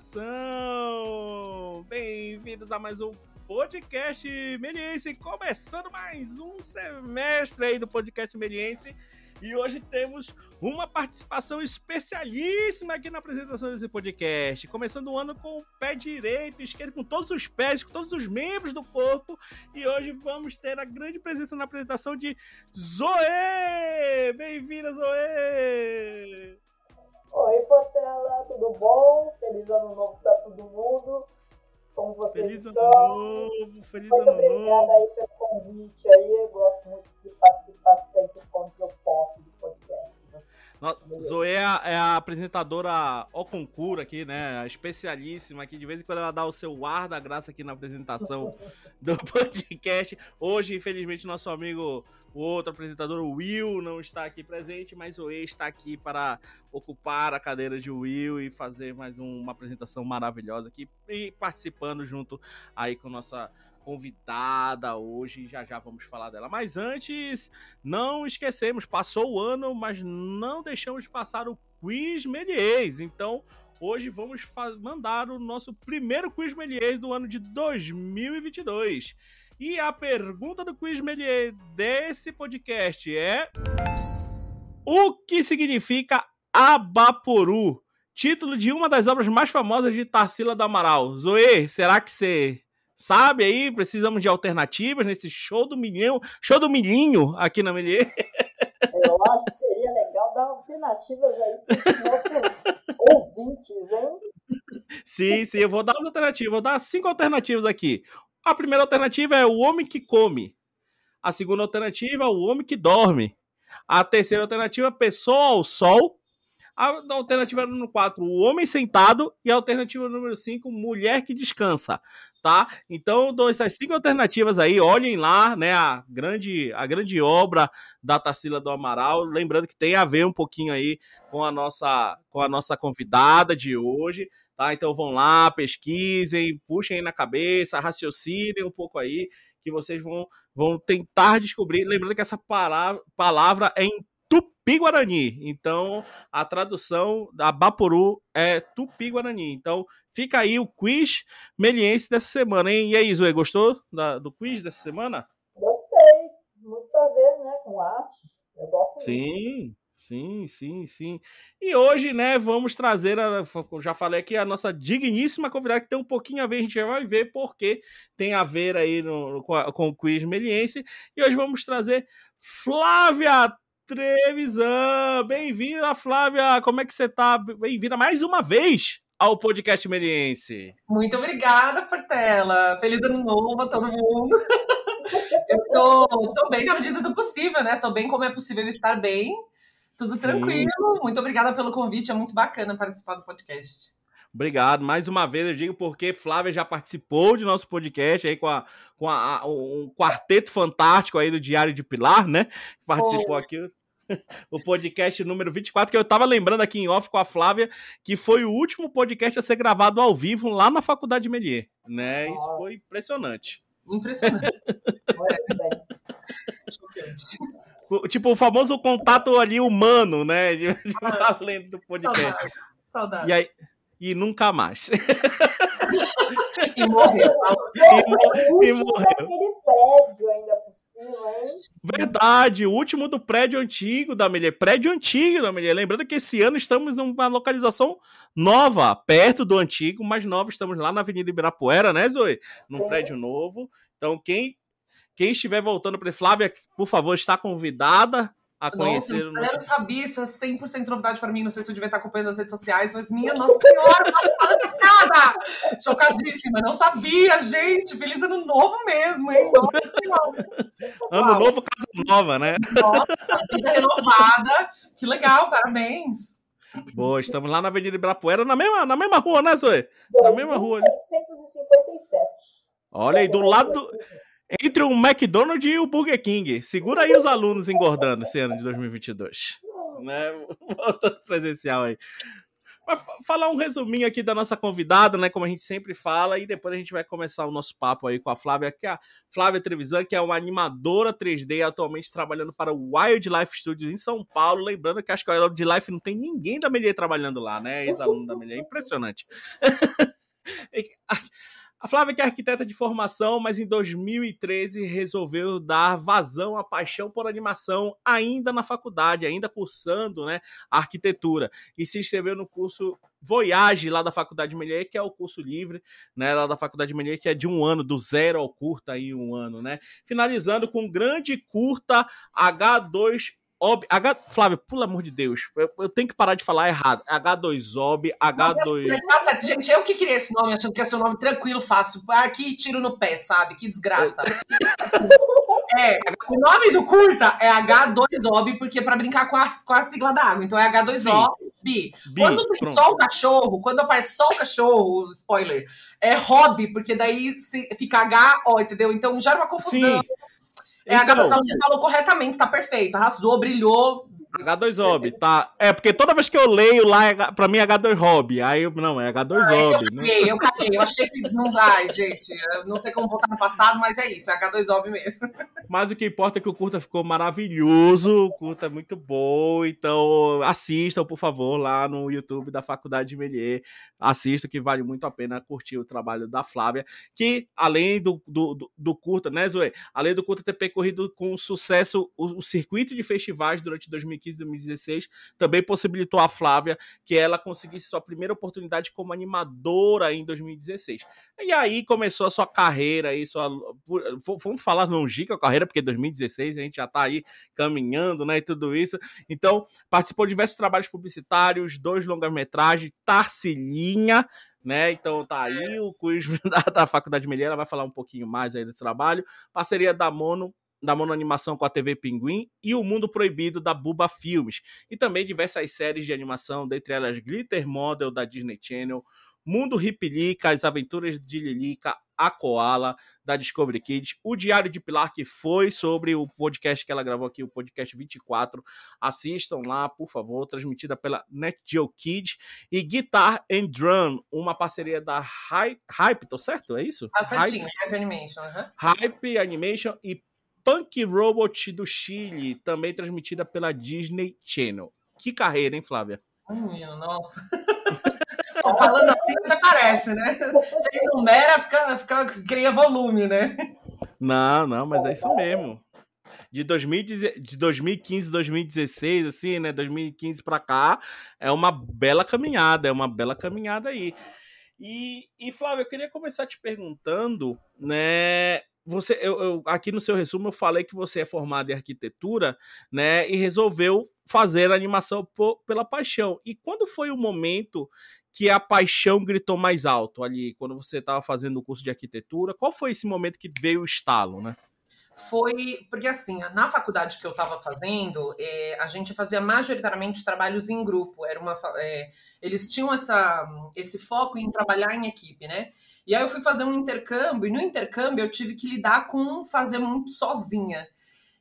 coração! Bem-vindos a mais um podcast Meliense, começando mais um semestre aí do podcast Meliense. E hoje temos uma participação especialíssima aqui na apresentação desse podcast. Começando o ano com o pé direito, esquerdo, com todos os pés, com todos os membros do corpo. E hoje vamos ter a grande presença na apresentação de Zoe! Bem-vinda, Zoe! Oi, Portela, tudo bom? Feliz ano novo para todo mundo. Como vocês feliz estão? ano novo, feliz muito ano obrigada novo. aí pelo convite aí. Eu gosto muito de participar sempre quando eu posso do podcast. No- Zoe é a, é a apresentadora ao concurso aqui, né? Especialíssima aqui. De vez em quando ela dá o seu ar da graça aqui na apresentação do podcast. Hoje, infelizmente, nosso amigo, o outro apresentador, o Will, não está aqui presente, mas Zoe está aqui para ocupar a cadeira de Will e fazer mais um- uma apresentação maravilhosa aqui e participando junto aí com nossa convidada hoje, já já vamos falar dela. Mas antes, não esquecemos, passou o ano, mas não deixamos passar o quiz Melies. Então, hoje vamos mandar o nosso primeiro quiz Melies do ano de 2022. E a pergunta do quiz Melier desse podcast é: O que significa Abaporu? Título de uma das obras mais famosas de Tarsila do Amaral. Zoe, será que você sabe aí? Precisamos de alternativas nesse show do milhão, show do milhinho aqui na Melier. Eu acho que seria legal dar alternativas aí para os nossos ouvintes, hein? Sim, sim, eu vou dar as alternativas. Vou dar cinco alternativas aqui. A primeira alternativa é o homem que come. A segunda alternativa é o homem que dorme. A terceira alternativa é pessoa ao sol. A alternativa número 4, o homem sentado. E a alternativa número 5, mulher que descansa. Tá? Então, dou essas cinco alternativas aí. Olhem lá, né? A grande, a grande obra da Tarsila do Amaral. Lembrando que tem a ver um pouquinho aí com a nossa, com a nossa convidada de hoje. Tá? Então vão lá, pesquisem, puxem aí na cabeça, raciocinem um pouco aí, que vocês vão, vão tentar descobrir. Lembrando que essa palavra, palavra é em Tupi-Guarani. Então, a tradução da Baporu é Tupi-Guarani. Então, fica aí o quiz meliense dessa semana, hein? E aí, Zoe, gostou da- do quiz dessa semana? Gostei. Muito a ver, né? Com arte. Eu gosto muito. Sim, sim, sim. E hoje, né, vamos trazer, a, já falei aqui, a nossa digníssima convidada, que tem um pouquinho a ver, a gente já vai ver porque tem a ver aí no- com o quiz meliense. E hoje vamos trazer Flávia Trevisan. Bem-vinda, Flávia. Como é que você tá? Bem-vinda mais uma vez ao podcast meliense. Muito obrigada, Portela. Feliz ano novo a todo mundo. Eu tô, tô bem na medida do possível, né? Tô bem como é possível estar bem. Tudo Sim. tranquilo. Muito obrigada pelo convite. É muito bacana participar do podcast. Obrigado. Mais uma vez eu digo porque Flávia já participou de nosso podcast aí com, a, com a, a- um quarteto fantástico aí do Diário de Pilar, né? Participou aqui. O podcast número 24, que eu tava lembrando aqui em off com a Flávia, que foi o último podcast a ser gravado ao vivo lá na Faculdade Melier, né? Isso Nossa. foi impressionante. Impressionante. Chocante. Tipo, o famoso contato ali humano, né? De, de Ah. além do podcast. Saudade. Saudade. E aí, e nunca mais. E morreu. E morreu. daquele prédio ainda por cima, hein? Verdade, o último do prédio antigo da Melier. Prédio antigo da Melier. Lembrando que esse ano estamos numa localização nova, perto do antigo, mas nova. Estamos lá na Avenida Ibirapuera, né, Zoe? Num Sim. prédio novo. Então, quem, quem estiver voltando para Flávia, por favor, está convidada a Nossa, conhecer o eu nosso. não sabia, isso é 100% novidade pra mim. Não sei se eu devia estar acompanhando as redes sociais, mas minha Nossa Senhora, passada chocada! Chocadíssima, não sabia, gente. Feliz ano novo mesmo, hein? Nossa Senhora. Ano Uau. novo, casa nova, né? Nossa, vida renovada. Que legal, parabéns. Boa, estamos lá na Avenida Ibirapuera, na mesma, na mesma rua, né, Zoe? Na mesma rua. 657. Olha aí, do lado. do- Entre o McDonald's e o Burger King. Segura aí os alunos engordando esse ano de 2022. Né? Voltando presencial aí. Mas falar um resuminho aqui da nossa convidada, né? Como a gente sempre fala, e depois a gente vai começar o nosso papo aí com a Flávia, que é a Flávia Trevisan, que é uma animadora 3D, atualmente trabalhando para o Wildlife Studios em São Paulo. Lembrando que acho que a Wildlife não tem ninguém da Melier trabalhando lá, né? Ex-aluno da Melier. Impressionante. A Flávia, que é arquiteta de formação, mas em 2013 resolveu dar vazão à paixão por animação ainda na faculdade, ainda cursando né, arquitetura. E se inscreveu no curso Voyage lá da Faculdade Melier, que é o curso livre, né, lá da Faculdade Melier, que é de um ano, do zero ao curta em um ano, né? Finalizando com um grande curta H2 Ob, H, Flávio, pelo amor de Deus, eu, eu, tenho que parar de falar errado. H2OB, H2. Nossa, gente, eu que queria esse nome, achando que ia ser um nome tranquilo, fácil. Aqui, tiro no pé, sabe? Que desgraça. é, o nome do curta é H2OB, porque é pra brincar com a, com a sigla da água. Então é H2OB. Quando tem só o cachorro, quando aparece só o cachorro, spoiler, é hobby, porque daí fica H-O, entendeu? Então gera uma confusão. Sim. É, então, a Gabriela falou corretamente, tá perfeito. Arrasou, brilhou, H2OB, tá? É, porque toda vez que eu leio lá, é, pra mim é H2OB. Aí, eu, não, é H2OB. Ah, eu né? caguei, eu caguei. Eu achei que não vai, gente. Não tem como voltar no passado, mas é isso, é H2OB mesmo. Mas o que importa é que o curta ficou maravilhoso, o curta é muito bom. Então, assistam, por favor, lá no YouTube da Faculdade de Melier. Assistam, que vale muito a pena curtir o trabalho da Flávia, que além do, do, do, do curta, né, Zoe? Além do curta ter percorrido com sucesso o, o circuito de festivais durante 2015, 2015 2016, também possibilitou a Flávia que ela conseguisse sua primeira oportunidade como animadora em 2016. E aí começou a sua carreira, aí sua, vamos falar longínqua carreira, porque 2016 a gente já está aí caminhando, né, e tudo isso. Então, participou de diversos trabalhos publicitários, dois longas-metragens, Tarcilinha, né? Então tá aí o quiz da, da Faculdade Melhera vai falar um pouquinho mais aí do trabalho. Parceria da Mono da monoanimação com a TV Pinguim e O Mundo Proibido da Buba Filmes, e também diversas séries de animação, dentre elas Glitter Model da Disney Channel, Mundo Ripilica, As Aventuras de Lilica, A Koala, da Discovery Kids, O Diário de Pilar, que foi sobre o podcast que ela gravou aqui, o podcast 24. Assistam lá, por favor, transmitida pela NetGeo Kids. E Guitar and Drum, uma parceria da Hype, Hype tô certo? É isso? Ah, certinho, Hype, Hype Animation. Uhum. Hype Animation e Punk Robot do Chile, também transmitida pela Disney Channel. Que carreira, hein, Flávia? Menino, nossa. Falando assim até parece, né? Você enumera, fica, fica, cria volume, né? Não, não, mas é isso mesmo. De, 2000, de 2015, 2016, assim, né? 2015 para cá, é uma bela caminhada, é uma bela caminhada aí. E, e Flávio, eu queria começar te perguntando, né? Você, eu, eu, aqui no seu resumo eu falei que você é formado em arquitetura, né? E resolveu fazer a animação por, pela paixão. E quando foi o momento que a paixão gritou mais alto ali, quando você estava fazendo o curso de arquitetura? Qual foi esse momento que veio o estalo, né? Foi porque assim na faculdade que eu estava fazendo é, a gente fazia majoritariamente trabalhos em grupo. Era uma é, eles tinham essa esse foco em trabalhar em equipe né? E aí eu fui fazer um intercâmbio e no intercâmbio eu tive que lidar com fazer muito sozinha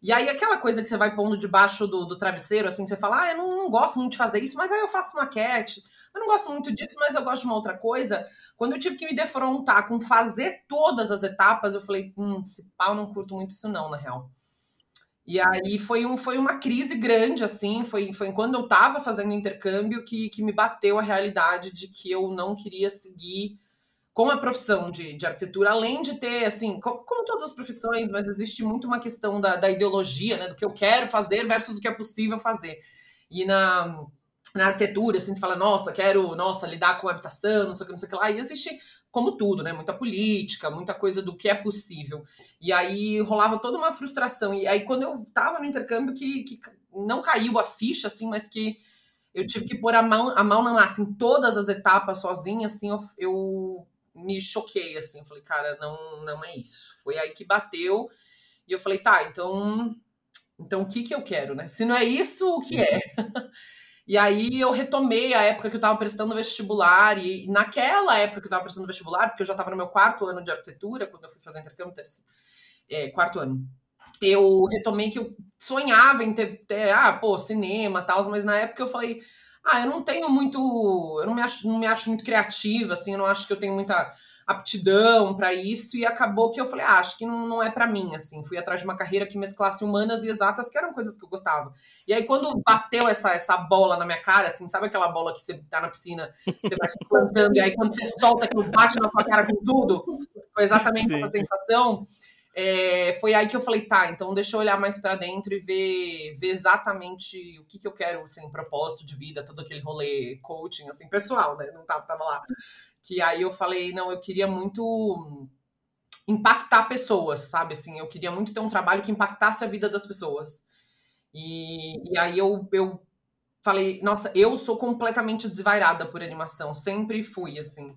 e aí aquela coisa que você vai pondo debaixo do, do travesseiro assim você fala ah eu não, não gosto muito de fazer isso mas aí eu faço maquete eu não gosto muito disso mas eu gosto de uma outra coisa quando eu tive que me defrontar com fazer todas as etapas, eu falei, hum, esse pau não curto muito isso não, na real. E aí foi, um, foi uma crise grande, assim, foi, foi quando eu estava fazendo intercâmbio que, que me bateu a realidade de que eu não queria seguir com a profissão de, de arquitetura, além de ter, assim, como, como, todas as profissões, mas existe muito uma questão da, da ideologia, né, do que eu quero fazer versus o que é possível fazer. E na, na arquitetura, assim, você fala, nossa, quero, nossa, lidar com habitação, não sei o que, não sei o que lá, e existe, como tudo, né, muita política, muita coisa do que é possível, e aí rolava toda uma frustração, e aí quando eu tava no intercâmbio que, que não caiu a ficha, assim, mas que eu tive que pôr a mão, a mão na massa em todas as etapas sozinha, assim, eu, eu me choquei, assim, falei, cara, não, não é isso, foi aí que bateu, e eu falei, tá, então, então o que que eu quero, né, se não é isso, o que é? E aí eu retomei a época que eu estava prestando vestibular, e naquela época que eu estava prestando vestibular, porque eu já estava no meu quarto ano de arquitetura, quando eu fui fazer intercâmbio, é, quarto ano, eu retomei que eu sonhava em ter, ter ah, pô, cinema tal, mas na época eu falei, ah, eu não tenho muito, eu não me acho, não me acho muito criativa, assim, eu não acho que eu tenho muita aptidão para isso e acabou que eu falei, ah, acho que não, não é para mim, assim. Fui atrás de uma carreira que mesclasse humanas e exatas, que eram coisas que eu gostava. E aí quando bateu essa essa bola na minha cara, assim, sabe aquela bola que você tá na piscina, você vai plantando e aí quando você solta aquilo bate na sua cara com tudo, foi exatamente Sim. essa sensação. É, foi aí que eu falei, tá, então deixa eu olhar mais para dentro e ver, ver exatamente o que, que eu quero, assim, propósito de vida, todo aquele rolê coaching, assim, pessoal, né? Não tava, tava lá que aí eu falei, não, eu queria muito impactar pessoas, sabe? Assim, eu queria muito ter um trabalho que impactasse a vida das pessoas. E, e aí eu, eu falei, nossa, eu sou completamente desvairada por animação, sempre fui, assim.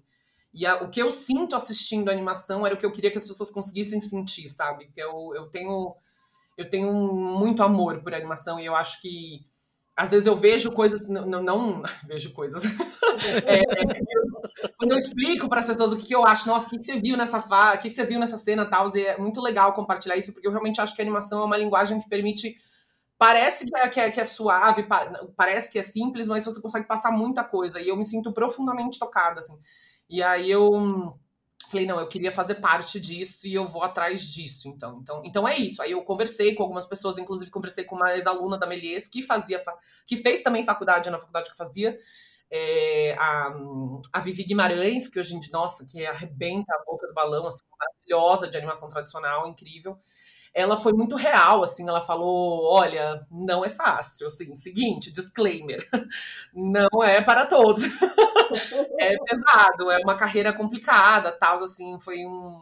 E a, o que eu sinto assistindo a animação era o que eu queria que as pessoas conseguissem sentir, sabe? Que eu, eu tenho eu tenho muito amor por animação e eu acho que às vezes eu vejo coisas, não, não, não vejo coisas. é, quando eu explico para as pessoas o que, que, eu acho, nossa, o que, que você viu nessa fa... o que, que você viu nessa cena tal, e é muito legal compartilhar isso, porque eu realmente acho que a animação é uma linguagem que permite. Parece que é, que é, que é suave, parece que é simples, mas você consegue passar muita coisa. E eu me sinto profundamente tocada, assim. E aí eu falei, não, eu queria fazer parte disso e eu vou atrás disso, então. Então, então é isso. Aí eu conversei com algumas pessoas, inclusive conversei com uma ex-aluna da Melies, que fazia, que fez também faculdade na faculdade que eu fazia, é, a, a Vivi Guimarães, que hoje em dia, nossa, que arrebenta a boca do balão, assim, maravilhosa de animação tradicional, incrível ela foi muito real, assim, ela falou, olha, não é fácil, assim, seguinte, disclaimer, não é para todos. é pesado, é uma carreira complicada, tal, assim, foi um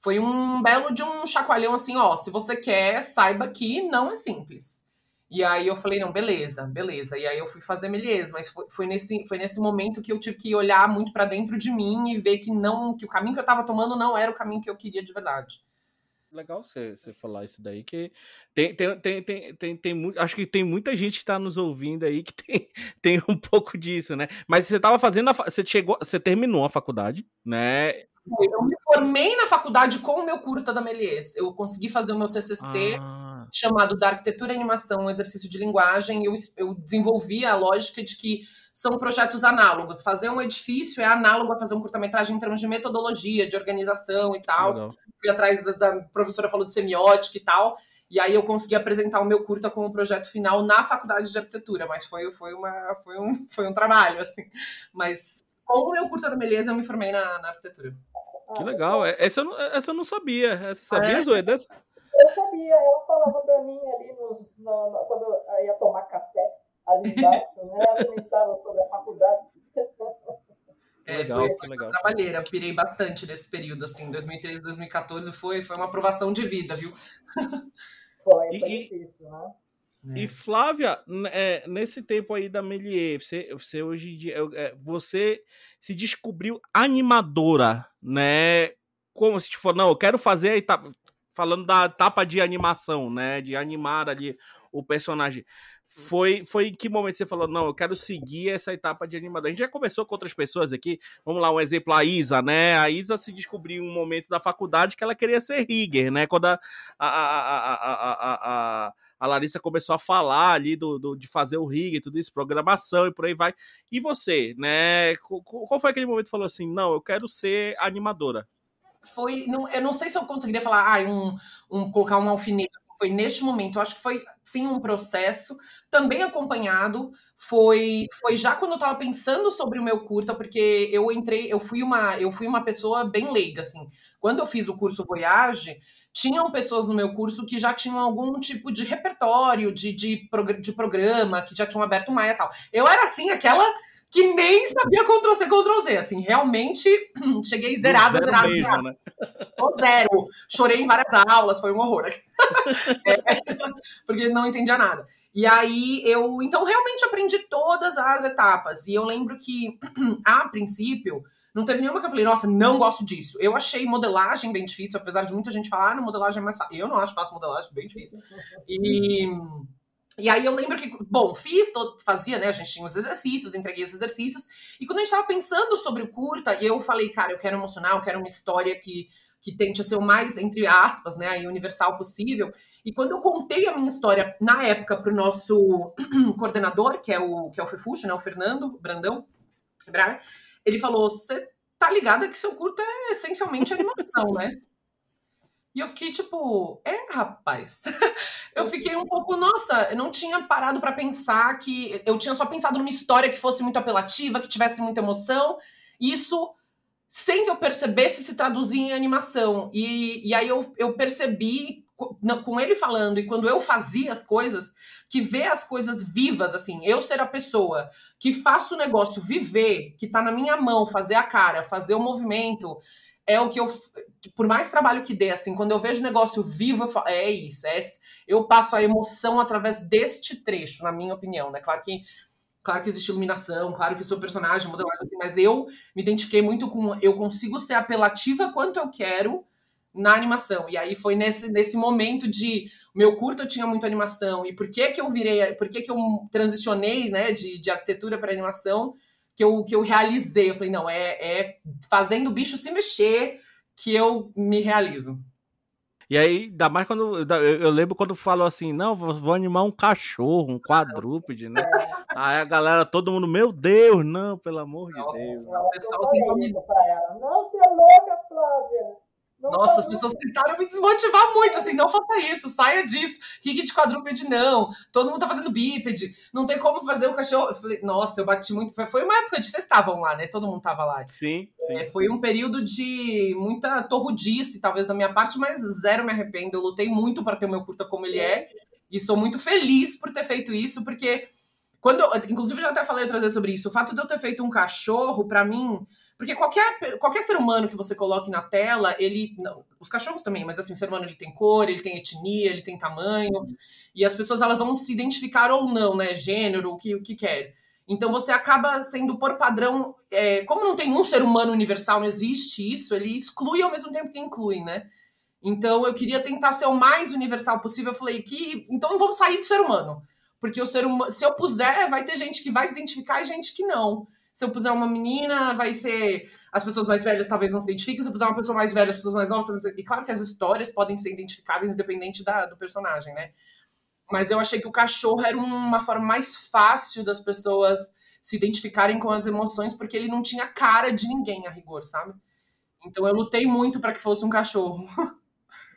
foi um belo de um chacoalhão assim, ó, se você quer, saiba que não é simples. E aí eu falei, não, beleza, beleza. E aí eu fui fazer Melies, mas foi, foi, nesse, foi nesse momento que eu tive que olhar muito para dentro de mim e ver que não, que o caminho que eu tava tomando não era o caminho que eu queria de verdade legal você, você falar isso daí, que tem, tem, tem, tem, tem, tem, acho que tem muita gente que está nos ouvindo aí que tem, tem um pouco disso, né? Mas você estava fazendo, a, você chegou, você terminou a faculdade, né? Eu me formei na faculdade com o meu curta da Melies. Eu consegui fazer o meu TCC ah. Chamado da Arquitetura e Animação, um exercício de linguagem. Eu, eu desenvolvi a lógica de que são projetos análogos. Fazer um edifício é análogo a fazer um curta-metragem em termos de metodologia, de organização e tal. Legal. Fui atrás da, da professora falou de semiótica e tal. E aí eu consegui apresentar o meu curta como projeto final na faculdade de arquitetura, mas foi, foi, uma, foi, um, foi um trabalho, assim. Mas com o meu curta da beleza eu me formei na, na arquitetura. Que legal. É, essa eu não, essa eu não sabia. Essa sabia, é. Zoe? Dessa? Eu sabia. Ela falava pra mim ali nos, no, no, quando eu ia tomar café ali embaixo, né? Ela comentava sobre a faculdade. É, legal, foi, foi legal. trabalheira, eu pirei bastante nesse período, assim, 2013, 2014 foi, foi uma aprovação de vida, viu? Foi, foi e, difícil, né? E Flávia, é, nesse tempo aí da Melier, você, você hoje em dia, é, você se descobriu animadora, né? Como se for, não, eu quero fazer a etapa, falando da etapa de animação, né? De animar ali o personagem foi, foi em que momento você falou, não, eu quero seguir essa etapa de animador? A gente já conversou com outras pessoas aqui, vamos lá, um exemplo, a Isa, né? A Isa se descobriu em um momento da faculdade que ela queria ser rigger, né? Quando a, a, a, a, a, a Larissa começou a falar ali do, do, de fazer o rigger, tudo isso, programação e por aí vai. E você, né? Qual foi aquele momento que falou assim, não, eu quero ser animadora? Foi, não, eu não sei se eu conseguiria falar, ah, um, um, colocar um alfinete foi neste momento. Eu acho que foi sim um processo também acompanhado. Foi foi já quando eu estava pensando sobre o meu curta, porque eu entrei, eu fui uma eu fui uma pessoa bem leiga assim. Quando eu fiz o curso Voyage, tinham pessoas no meu curso que já tinham algum tipo de repertório, de, de, de programa, que já tinham aberto Maia e tal. Eu era assim, aquela que nem sabia Ctrl C, Ctrl Z, assim, realmente cheguei zerada, zero zerada. Mesmo, né? Tô zero. Chorei em várias aulas, foi um horror. é, porque não entendia nada. E aí eu, então realmente aprendi todas as etapas. E eu lembro que, a princípio, não teve nenhuma que eu falei, nossa, não gosto disso. Eu achei modelagem bem difícil, apesar de muita gente falar, ah, não, modelagem é mais fácil. Eu não acho fácil modelagem, bem difícil. E e aí eu lembro que, bom, fiz, todo, fazia, né? A gente tinha os exercícios, entreguei os exercícios. E quando a gente estava pensando sobre o curta, eu falei, cara, eu quero emocionar, eu quero uma história que que tente ser o mais, entre aspas, né, universal possível. E quando eu contei a minha história, na época, para o nosso coordenador, que é o, que é o Fefuxo, né, o Fernando Brandão, ele falou, você tá ligada que seu curto é essencialmente animação, né? E eu fiquei tipo, é, rapaz. eu fiquei um pouco, nossa, eu não tinha parado para pensar que. Eu tinha só pensado numa história que fosse muito apelativa, que tivesse muita emoção. E isso sem que eu percebesse se traduzia em animação. E, e aí eu, eu percebi, com ele falando, e quando eu fazia as coisas, que ver as coisas vivas, assim, eu ser a pessoa que faço o negócio viver, que tá na minha mão, fazer a cara, fazer o movimento, é o que eu, por mais trabalho que dê, assim, quando eu vejo o negócio vivo, eu falo, é isso, é, eu passo a emoção através deste trecho, na minha opinião, né? Claro que Claro que existe iluminação, claro que sou personagem, modelagem, assim, mas eu me identifiquei muito com. Eu consigo ser apelativa quanto eu quero na animação. E aí foi nesse, nesse momento de. Meu curto tinha muita animação. E por que que eu virei. Por que que eu transicionei né, de, de arquitetura para animação? Que eu, que eu realizei. Eu falei, não, é, é fazendo o bicho se mexer que eu me realizo. E aí, ainda mais quando. Eu, lembro quando falou assim: não, vou animar um cachorro, um quadrúpede, né? Aí a galera, todo mundo, meu Deus, não, pelo amor de Deus. o pessoal tem nome. Não, você é louca, Flávia. Nossa, as pessoas tentaram me desmotivar muito, assim, não faça isso, saia disso. Rick de quadrúpede, não. Todo mundo tá fazendo bípede, não tem como fazer o cachorro. Eu falei, nossa, eu bati muito. Foi uma época de vocês estavam lá, né? Todo mundo tava lá. Sim, sim. É, foi um período de muita torrudice, talvez, da minha parte, mas zero me arrependo. Eu lutei muito para ter o meu curta como ele é. E sou muito feliz por ter feito isso, porque quando inclusive eu já até falei outras vezes sobre isso. O fato de eu ter feito um cachorro, para mim, porque qualquer, qualquer ser humano que você coloque na tela, ele. Não, os cachorros também, mas assim, o ser humano ele tem cor, ele tem etnia, ele tem tamanho. E as pessoas elas vão se identificar ou não, né? Gênero, o que, o que quer. Então você acaba sendo, por padrão. É, como não tem um ser humano universal, não existe isso, ele exclui ao mesmo tempo que inclui, né? Então eu queria tentar ser o mais universal possível. Eu falei que. Então vamos sair do ser humano. Porque o ser humano. Se eu puser, vai ter gente que vai se identificar e gente que não se eu puser uma menina, vai ser. As pessoas mais velhas talvez não se identifiquem, se eu puser uma pessoa mais velha, as pessoas mais novas. E claro que as histórias podem ser identificáveis independente da, do personagem, né? Mas eu achei que o cachorro era uma forma mais fácil das pessoas se identificarem com as emoções, porque ele não tinha cara de ninguém a rigor, sabe? Então eu lutei muito para que fosse um cachorro.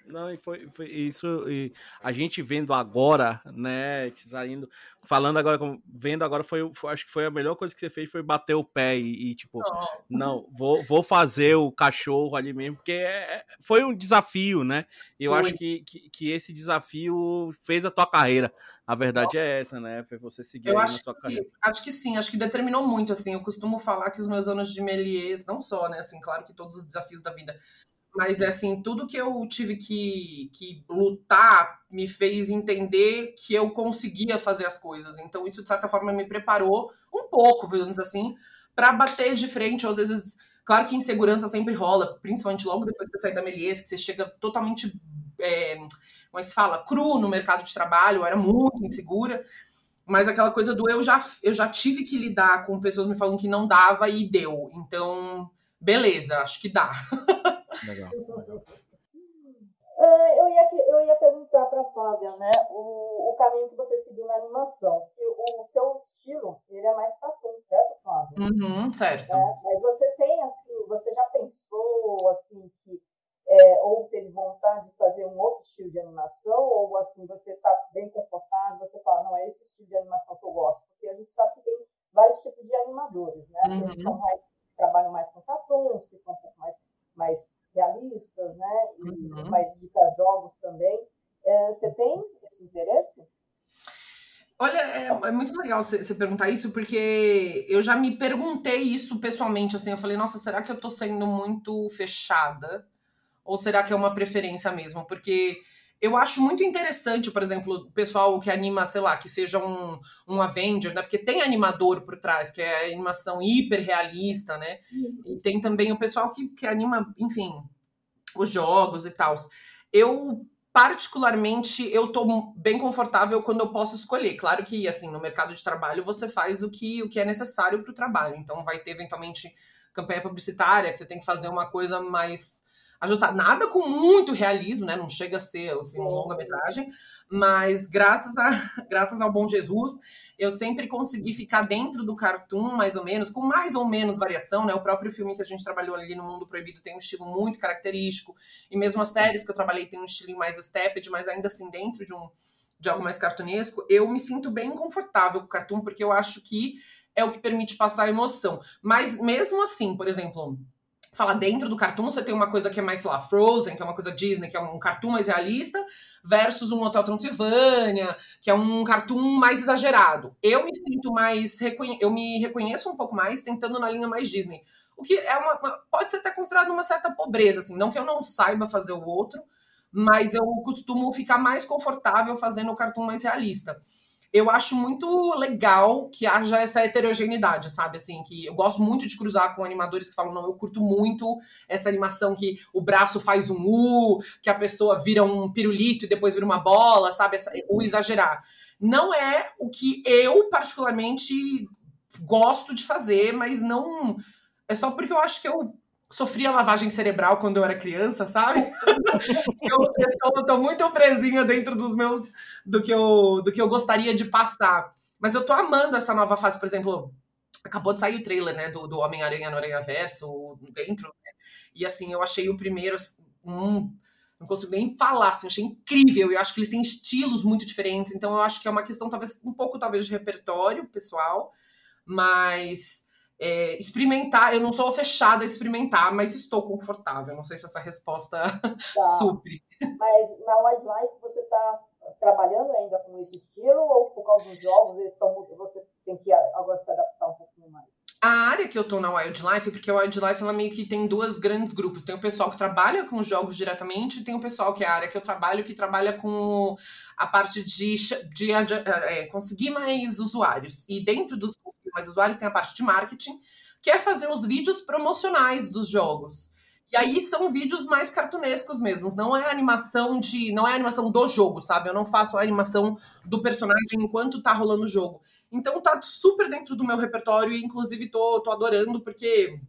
Não, e foi, foi, isso. E a gente vendo agora, né, saindo, falando agora, vendo agora, foi, foi, acho que foi a melhor coisa que você fez foi bater o pé e, e tipo, não, não vou, vou fazer o cachorro ali mesmo, porque é, é foi um desafio, né? E eu acho que, que, que, esse desafio fez a tua carreira. A verdade é essa, né? Foi você seguir eu acho na sua que, carreira. Acho que sim, acho que determinou muito, assim. Eu costumo falar que os meus anos de Melies, não só, né? Assim, claro que todos os desafios da vida, mas assim, tudo que eu tive que, que lutar me fez entender que eu conseguia fazer as coisas. Então, isso, de certa forma, me preparou um pouco, vamos assim, para bater de frente. Às vezes, claro que insegurança sempre rola, principalmente logo depois que eu saí da Melies, que você chega totalmente, é, como é que se fala, cru no mercado de trabalho, era muito insegura. Mas aquela coisa do eu já, eu já tive que lidar com pessoas me falando que não dava e deu. Então, beleza, acho que dá. Legal. legal. Uh, eu, ia, eu ia perguntar para a Fábia, né, o, o caminho que você seguiu na animação. O, o seu estilo, ele é mais cartoon, certo, Fábia? Uhum, certo. É, mas você tem, assim, você já pensou, assim, que é, ou teve vontade de fazer um outro estilo de animação, ou, assim, você está bem confortável, você fala, não, é esse estilo de animação que eu gosto, porque a gente sabe que tem vários tipos de animadores, né? Uhum. Que são mais, trabalham mais com cartoons, que são um pouco mais, mais realistas, né? E uhum. mais de jogos também. É, você tem esse interesse? Olha, é, é muito legal você perguntar isso, porque eu já me perguntei isso pessoalmente, assim, eu falei, nossa, será que eu tô sendo muito fechada? Ou será que é uma preferência mesmo? Porque eu acho muito interessante, por exemplo, o pessoal que anima, sei lá, que seja um, um Avenger, né? Porque tem animador por trás, que é animação hiper realista, né? Uhum. E tem também o pessoal que, que anima, enfim, os jogos e tal. Eu particularmente eu tô bem confortável quando eu posso escolher. Claro que assim, no mercado de trabalho você faz o que o que é necessário para o trabalho. Então vai ter eventualmente campanha publicitária que você tem que fazer uma coisa mais ajustar. Nada com muito realismo, né? Não chega a ser assim, uma longa-metragem, mas graças, a, graças ao bom Jesus, eu sempre consegui ficar dentro do cartoon, mais ou menos, com mais ou menos variação, né? O próprio filme que a gente trabalhou ali no Mundo Proibido tem um estilo muito característico, e mesmo as séries que eu trabalhei tem um estilo mais stepped, mas ainda assim dentro de um de algo mais cartunesco, eu me sinto bem confortável com o cartoon, porque eu acho que é o que permite passar a emoção. Mas mesmo assim, por exemplo, você fala dentro do cartoon, você tem uma coisa que é mais, sei lá, Frozen, que é uma coisa Disney, que é um cartoon mais realista, versus um Hotel Transilvânia, que é um cartoon mais exagerado. Eu me sinto mais. Eu me reconheço um pouco mais tentando na linha mais Disney. O que é uma. Pode ser até considerado uma certa pobreza, assim. Não que eu não saiba fazer o outro, mas eu costumo ficar mais confortável fazendo o cartoon mais realista eu acho muito legal que haja essa heterogeneidade, sabe? Assim, que eu gosto muito de cruzar com animadores que falam, não, eu curto muito essa animação que o braço faz um U, que a pessoa vira um pirulito e depois vira uma bola, sabe? Essa, o exagerar. Não é o que eu, particularmente, gosto de fazer, mas não. É só porque eu acho que eu sofria lavagem cerebral quando eu era criança, sabe? eu, eu tô muito presinha dentro dos meus do que eu, do que eu gostaria de passar. Mas eu tô amando essa nova fase, por exemplo, acabou de sair o trailer, né, do, do Homem-Aranha no Aranha Verso, dentro, né? E assim, eu achei o primeiro um, não consigo nem falar, assim, eu achei incrível. Eu acho que eles têm estilos muito diferentes, então eu acho que é uma questão talvez um pouco talvez de repertório pessoal, mas é, experimentar, eu não sou fechada a experimentar, mas estou confortável. Não sei se essa resposta tá. supre. Mas na Wildlife você está trabalhando ainda com esse estilo ou por causa dos jogos eles estão você tem que agora se adaptar um pouquinho mais? A área que eu tô na Wildlife, porque a Wildlife ela meio que tem dois grandes grupos. Tem o pessoal que trabalha com os jogos diretamente, e tem o pessoal que é a área que eu trabalho, que trabalha com a parte de, de, de é, conseguir mais usuários. E dentro dos conseguir mais usuários tem a parte de marketing, que é fazer os vídeos promocionais dos jogos. E aí são vídeos mais cartunescos mesmo, não é animação de, não é animação do jogo, sabe? Eu não faço a animação do personagem enquanto tá rolando o jogo. Então tá super dentro do meu repertório e inclusive tô, tô adorando porque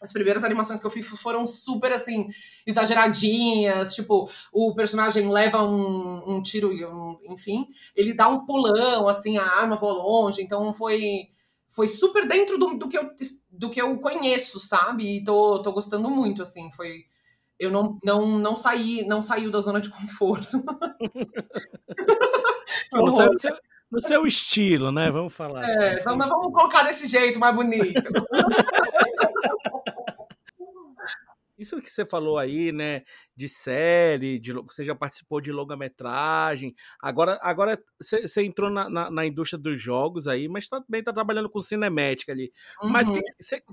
as primeiras animações que eu fiz foram super assim, exageradinhas. Tipo, o personagem leva um, um tiro, um, enfim, ele dá um pulão, assim, a arma voa longe. Então foi foi super dentro do, do, que eu, do que eu conheço, sabe? E tô, tô gostando muito, assim, foi... Eu não, não, não saí, não saiu da zona de conforto. no, seu, seu, no seu estilo, né? Vamos falar. É, assim. vamos, vamos colocar desse jeito mais bonito. Isso que você falou aí, né, de série, de, você já participou de longa-metragem, agora, agora você, entrou na, na, na, indústria dos jogos aí, mas também está trabalhando com cinemática ali. Uhum. Mas o que,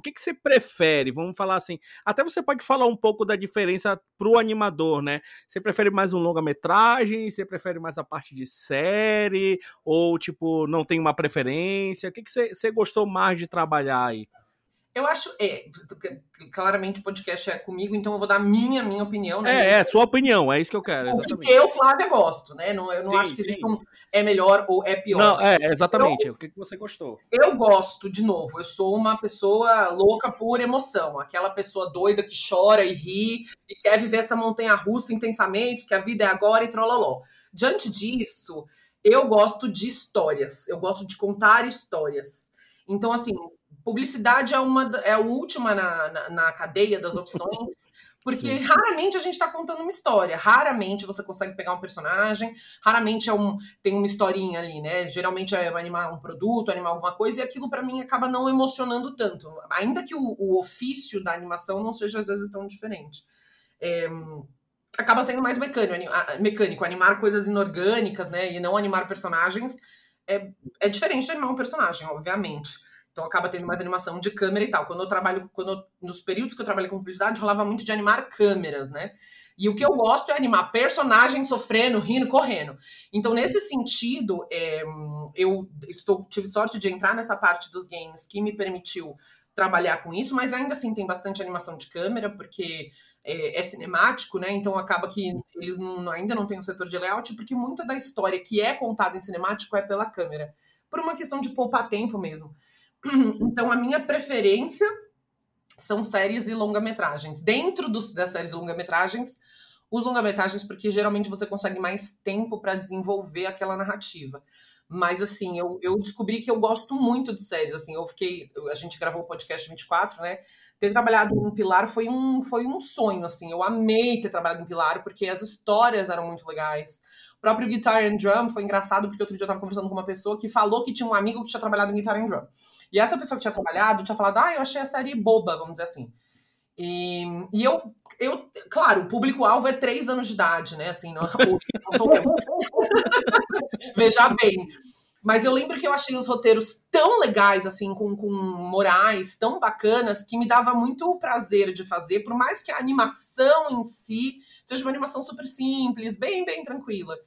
que, que, você prefere? Vamos falar assim, até você pode falar um pouco da diferença pro animador, né? Você prefere mais um longa-metragem? Você prefere mais a parte de série? Ou, tipo, não tem uma preferência? O que, que você, você gostou mais de trabalhar aí? Eu acho, é, claramente o podcast é comigo, então eu vou dar minha, minha opinião. Né? É, é, sua opinião, é isso que eu quero. Exatamente. Porque eu, Flávia, gosto, né? Não, eu não sim, acho que sim. é melhor ou é pior. Não, é, exatamente. Eu, o que você gostou? Eu gosto, de novo, eu sou uma pessoa louca por emoção. Aquela pessoa doida que chora e ri e quer viver essa montanha russa intensamente, que a vida é agora e trololó. Diante disso, eu gosto de histórias. Eu gosto de contar histórias. Então, assim, Publicidade é uma é a última na, na, na cadeia das opções, porque Sim. raramente a gente está contando uma história, raramente você consegue pegar um personagem, raramente é um, tem uma historinha ali, né? Geralmente é animar um produto, animar alguma coisa, e aquilo para mim acaba não emocionando tanto, ainda que o, o, ofício da animação não seja às vezes tão diferente. É, acaba sendo mais mecânico, mecânico, animar coisas inorgânicas, né? E não animar personagens é, é diferente de animar um personagem, obviamente. Então acaba tendo mais animação de câmera e tal. Quando eu trabalho, quando eu, nos períodos que eu trabalhei com publicidade, rolava muito de animar câmeras, né? E o que eu gosto é animar personagens sofrendo, rindo, correndo. Então, nesse sentido, é, eu estou, tive sorte de entrar nessa parte dos games que me permitiu trabalhar com isso, mas ainda assim tem bastante animação de câmera, porque é, é cinemático, né? Então acaba que eles não, ainda não têm um setor de layout, porque muita da história que é contada em cinemático é pela câmera. Por uma questão de poupar tempo mesmo. Então, a minha preferência são séries e longa-metragens. Dentro dos, das séries e longa-metragens, os longa-metragens, porque geralmente você consegue mais tempo para desenvolver aquela narrativa. Mas, assim, eu, eu descobri que eu gosto muito de séries. Assim, eu fiquei. A gente gravou o podcast 24, né? Ter trabalhado em Pilar foi um, foi um sonho, assim. Eu amei ter trabalhado em Pilar, porque as histórias eram muito legais. O próprio Guitar and Drum foi engraçado, porque outro dia eu tava conversando com uma pessoa que falou que tinha um amigo que tinha trabalhado em Guitar and Drum. E essa pessoa que tinha trabalhado tinha falado, ah, eu achei a série boba, vamos dizer assim. E, e eu, eu, claro, o público-alvo é três anos de idade, né? Assim, não, não sou eu. Veja bem. Mas eu lembro que eu achei os roteiros tão legais, assim, com, com morais tão bacanas, que me dava muito prazer de fazer, por mais que a animação em si seja uma animação super simples, bem, bem tranquila.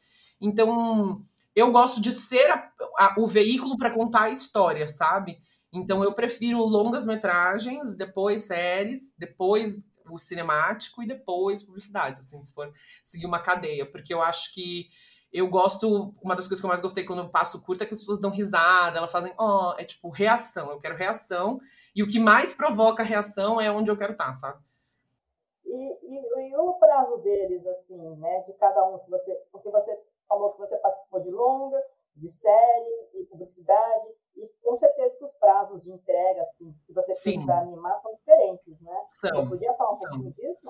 Então, eu gosto de ser a, a, o veículo para contar a história, sabe? Então eu prefiro longas metragens, depois séries, depois o cinemático e depois publicidade, assim, se for seguir uma cadeia, porque eu acho que eu gosto, uma das coisas que eu mais gostei quando eu passo curta é que as pessoas dão risada, elas fazem, ó, oh, é tipo reação, eu quero reação, e o que mais provoca reação é onde eu quero estar, sabe? E, e, e o prazo deles, assim, né, de cada um que você, porque você falou que você participou de longa, de série, de publicidade, e com certeza que os prazos de entrega, assim, que você tem para animar são diferentes, né? São. Você podia falar um são. pouquinho disso?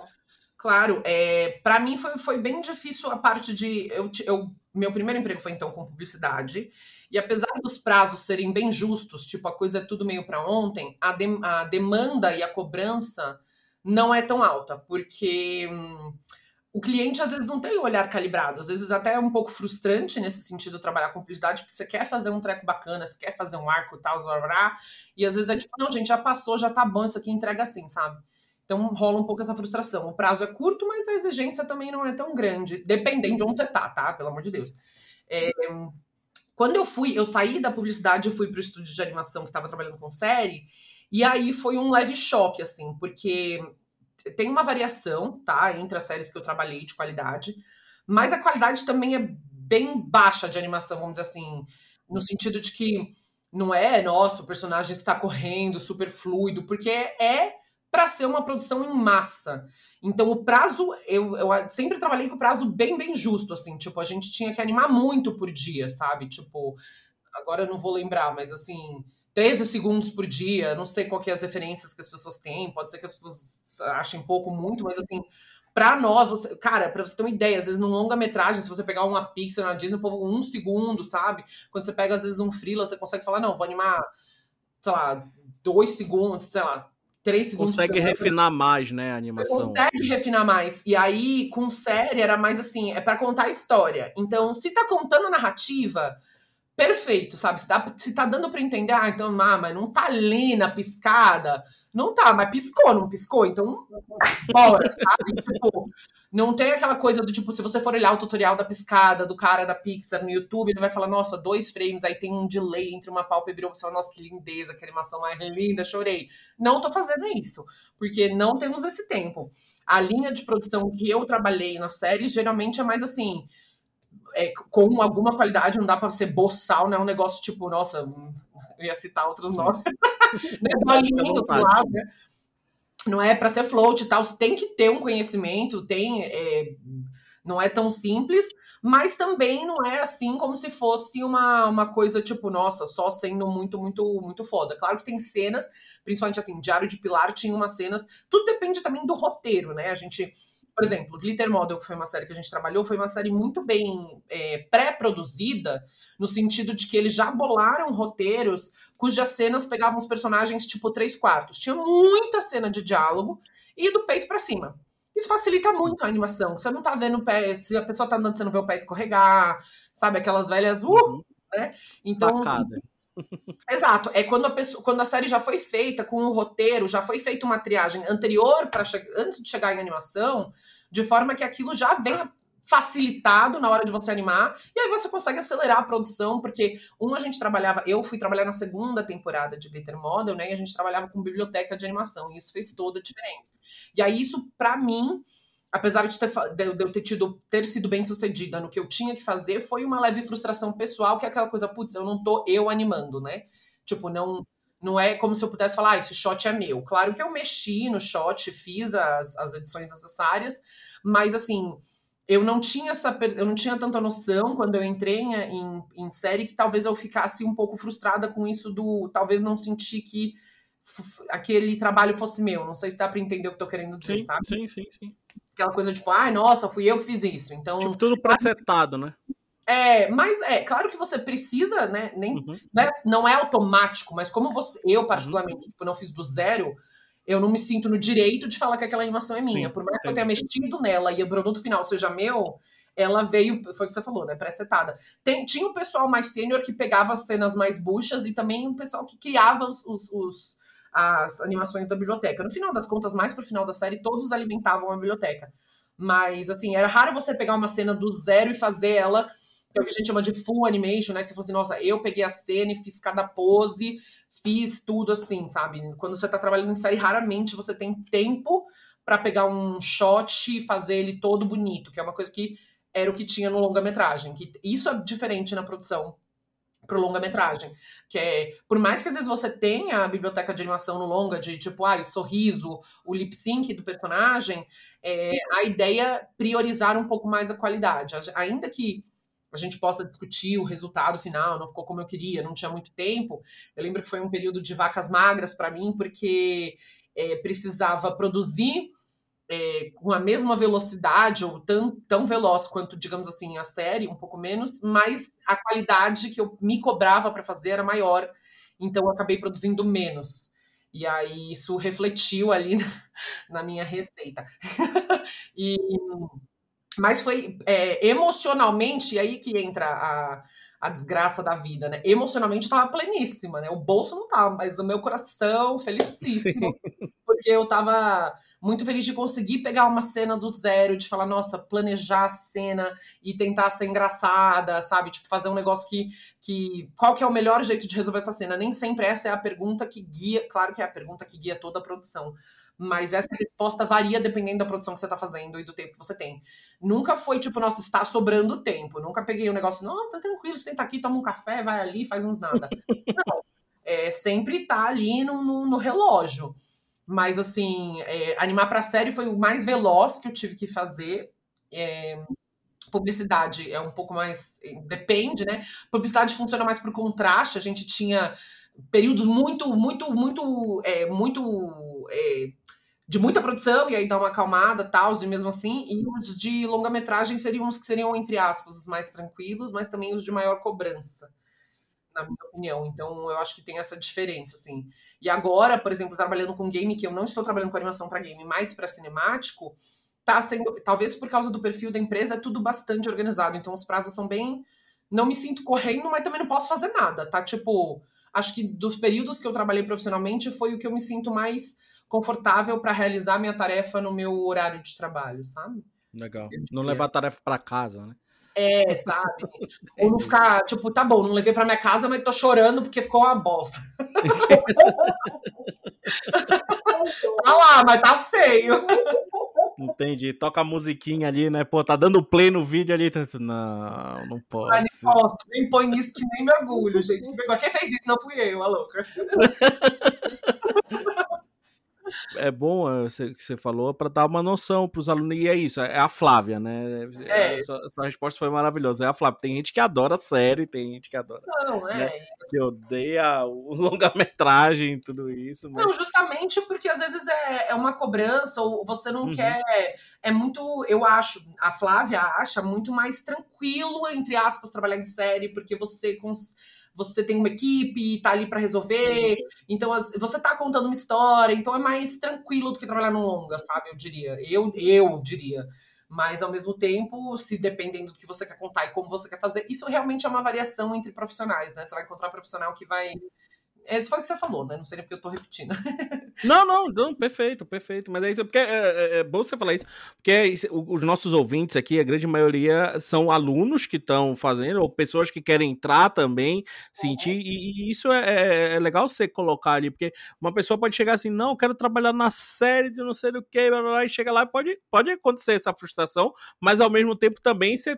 Claro, é, para mim foi, foi bem difícil a parte de. Eu, eu, meu primeiro emprego foi então com publicidade, e apesar dos prazos serem bem justos, tipo, a coisa é tudo meio para ontem, a, de, a demanda e a cobrança não é tão alta, porque. Hum, o cliente às vezes não tem o olhar calibrado, às vezes até é um pouco frustrante nesse sentido trabalhar com publicidade, porque você quer fazer um treco bacana, você quer fazer um arco tal, blá, blá, e às vezes é tipo, não, gente, já passou, já tá bom, isso aqui entrega assim, sabe? Então rola um pouco essa frustração. O prazo é curto, mas a exigência também não é tão grande, dependendo de onde você tá, tá? Pelo amor de Deus. É, quando eu fui, eu saí da publicidade, eu fui pro estúdio de animação que estava trabalhando com série, e aí foi um leve choque, assim, porque tem uma variação, tá, entre as séries que eu trabalhei de qualidade, mas a qualidade também é bem baixa de animação, vamos dizer assim, no sentido de que não é, nossa, o personagem está correndo super fluido, porque é para ser uma produção em massa. Então o prazo, eu, eu sempre trabalhei com o prazo bem, bem justo, assim, tipo, a gente tinha que animar muito por dia, sabe? Tipo, agora eu não vou lembrar, mas assim, 13 segundos por dia, não sei qual que é as referências que as pessoas têm, pode ser que as pessoas achem pouco, muito, mas assim, pra nós, você, cara, pra você ter uma ideia, às vezes num longa-metragem, se você pegar uma Pixar na Disney, povo um segundo, sabe? Quando você pega, às vezes, um freela, você consegue falar, não, vou animar, sei lá, dois segundos, sei lá, três segundos. Consegue refinar mais, né, a animação. Consegue refinar mais. E aí, com série, era mais assim, é para contar a história. Então, se tá contando a narrativa, perfeito, sabe? Se tá, se tá dando para entender, ah, então, ah, mas não tá ali na piscada. Não tá, mas piscou, não piscou? Então, bora, sabe? tipo, não tem aquela coisa do tipo, se você for olhar o tutorial da piscada do cara da Pixar no YouTube, ele vai falar, nossa, dois frames, aí tem um delay entre uma pálpebra e outra, nossa, que lindeza, que animação mais linda, chorei. Não tô fazendo isso, porque não temos esse tempo. A linha de produção que eu trabalhei na série, geralmente é mais assim, é, com alguma qualidade, não dá para ser boçal, né? Um negócio tipo, nossa, eu ia citar outros nomes. né? lá, né? Não é para ser float e tal, tem que ter um conhecimento, tem. É, não é tão simples, mas também não é assim como se fosse uma, uma coisa tipo, nossa, só sendo muito, muito, muito foda. Claro que tem cenas, principalmente assim, Diário de Pilar tinha umas cenas, tudo depende também do roteiro, né? A gente por exemplo, Glitter Model, que foi uma série que a gente trabalhou, foi uma série muito bem é, pré-produzida, no sentido de que eles já bolaram roteiros cujas cenas pegavam os personagens tipo três quartos. Tinha muita cena de diálogo e do peito para cima. Isso facilita muito a animação. Você não tá vendo o pé, se a pessoa tá andando, você não vê o pé escorregar, sabe? Aquelas velhas. Uh, uhum. né? Então. Exato, é quando a, pessoa, quando a série já foi feita com o roteiro, já foi feita uma triagem anterior para antes de chegar em animação, de forma que aquilo já venha facilitado na hora de você animar, e aí você consegue acelerar a produção, porque um a gente trabalhava, eu fui trabalhar na segunda temporada de Glitter Model, né, e a gente trabalhava com biblioteca de animação, e isso fez toda a diferença. E aí isso para mim apesar de, ter, de, eu ter tido ter sido bem sucedida no que eu tinha que fazer, foi uma leve frustração pessoal, que é aquela coisa, putz, eu não tô eu animando, né? Tipo, não não é como se eu pudesse falar, ah, esse shot é meu. Claro que eu mexi no shot, fiz as, as edições necessárias, mas assim, eu não tinha essa eu não tinha tanta noção quando eu entrei em, em série que talvez eu ficasse um pouco frustrada com isso do talvez não sentir que aquele trabalho fosse meu. Não sei se dá para entender o que eu tô querendo dizer, sim, sabe? Sim, sim, sim. Aquela coisa tipo, ai, nossa, fui eu que fiz isso. Então, tipo, tudo procetado, né? É, mas é claro que você precisa, né? Nem, uhum. né, não é automático, mas como você, eu particularmente, uhum. tipo, não fiz do zero, eu não me sinto no direito de falar que aquela animação é minha. Sim, Por mais que eu tenha mexido nela e o produto final seja meu, ela veio, foi o que você falou, né? Pré-setada. Tinha o pessoal mais sênior que pegava as cenas mais buchas e também o pessoal que criava os, os, os, as animações da biblioteca. No final das contas, mais pro final da série, todos alimentavam a biblioteca. Mas, assim, era raro você pegar uma cena do zero e fazer ela que é o que a gente chama de full animation, né? Que você fosse, nossa, eu peguei a cena e fiz cada pose, fiz tudo assim, sabe? Quando você tá trabalhando em série, raramente você tem tempo para pegar um shot e fazer ele todo bonito, que é uma coisa que era o que tinha no longa-metragem. Que isso é diferente na produção pro longa-metragem, que é, por mais que às vezes você tenha a biblioteca de animação no longa, de tipo, ah, o sorriso, o lip sync do personagem, é, a ideia é priorizar um pouco mais a qualidade. Ainda que a gente possa discutir o resultado final, não ficou como eu queria, não tinha muito tempo. Eu lembro que foi um período de vacas magras para mim, porque é, precisava produzir é, com a mesma velocidade, ou tão, tão veloz quanto, digamos assim, a série, um pouco menos, mas a qualidade que eu me cobrava para fazer era maior, então eu acabei produzindo menos. E aí isso refletiu ali na, na minha receita. e mas foi é, emocionalmente, e aí que entra a, a desgraça da vida, né? Emocionalmente eu tava pleníssima, né? O bolso não tava, mas o meu coração felicíssimo, Sim. porque eu tava muito feliz de conseguir pegar uma cena do zero, de falar, nossa, planejar a cena e tentar ser engraçada, sabe? Tipo, fazer um negócio que, que. Qual que é o melhor jeito de resolver essa cena? Nem sempre essa é a pergunta que guia, claro que é a pergunta que guia toda a produção mas essa resposta varia dependendo da produção que você está fazendo e do tempo que você tem. Nunca foi tipo, nossa, está sobrando tempo. Nunca peguei um negócio, nossa, tá tranquilo, senta aqui, toma um café, vai ali, faz uns nada. Não. É, sempre tá ali no, no, no relógio. Mas, assim, é, animar para série foi o mais veloz que eu tive que fazer. É, publicidade é um pouco mais. Depende, né? Publicidade funciona mais por contraste. A gente tinha períodos muito, muito, muito, é, muito é, de muita produção, e aí dá uma acalmada, tal, e mesmo assim, e os de longa-metragem seriam os que seriam, entre aspas, os mais tranquilos, mas também os de maior cobrança, na minha opinião. Então, eu acho que tem essa diferença, assim. E agora, por exemplo, trabalhando com game, que eu não estou trabalhando com animação para game, mas para cinemático, tá sendo, talvez por causa do perfil da empresa, é tudo bastante organizado, então os prazos são bem... Não me sinto correndo, mas também não posso fazer nada, tá? Tipo, acho que dos períodos que eu trabalhei profissionalmente foi o que eu me sinto mais confortável para realizar minha tarefa no meu horário de trabalho, sabe? Legal. Não levar a tarefa para casa, né? É, sabe? Ou não ficar, tipo, tá bom, não levei para minha casa, mas tô chorando porque ficou uma bosta. tá lá, mas tá feio. Entendi. Toca a musiquinha ali, né? Pô, tá dando play no vídeo ali. Não, não posso. Ah, nem posso. Nem põe isso que nem mergulho, gente. Quem fez isso? Não fui eu, a louca. é bom é, que você falou para dar uma noção para os alunos. E é isso, é a Flávia, né? É. Essa, essa, resposta foi maravilhosa. É a Flávia. Tem gente que adora série, tem gente que adora. Não, é. Né? Que odeia o longa-metragem tudo isso. Mas... Não, justamente porque às vezes é, é uma cobrança, ou você não uhum. quer. É muito. Eu acho, a Flávia acha muito mais tranquilo, entre aspas, trabalhar em série, porque você. Cons você tem uma equipe, tá ali para resolver. Então, você tá contando uma história, então é mais tranquilo do que trabalhar no longa, sabe? Eu diria. Eu, eu diria. Mas, ao mesmo tempo, se dependendo do que você quer contar e como você quer fazer, isso realmente é uma variação entre profissionais, né? Você vai encontrar um profissional que vai esse foi o que você falou, né? Não nem porque eu tô repetindo. não, não, não, perfeito, perfeito. Mas é isso, porque é, é, é bom você falar isso, porque é os nossos ouvintes aqui, a grande maioria são alunos que estão fazendo, ou pessoas que querem entrar também, sentir, e, e, isso é, é, é, legal você colocar ali, porque uma pessoa pode chegar assim, não, eu quero trabalhar na série de não sei do que, e chega lá e pode, pode acontecer essa frustração, mas ao mesmo tempo também você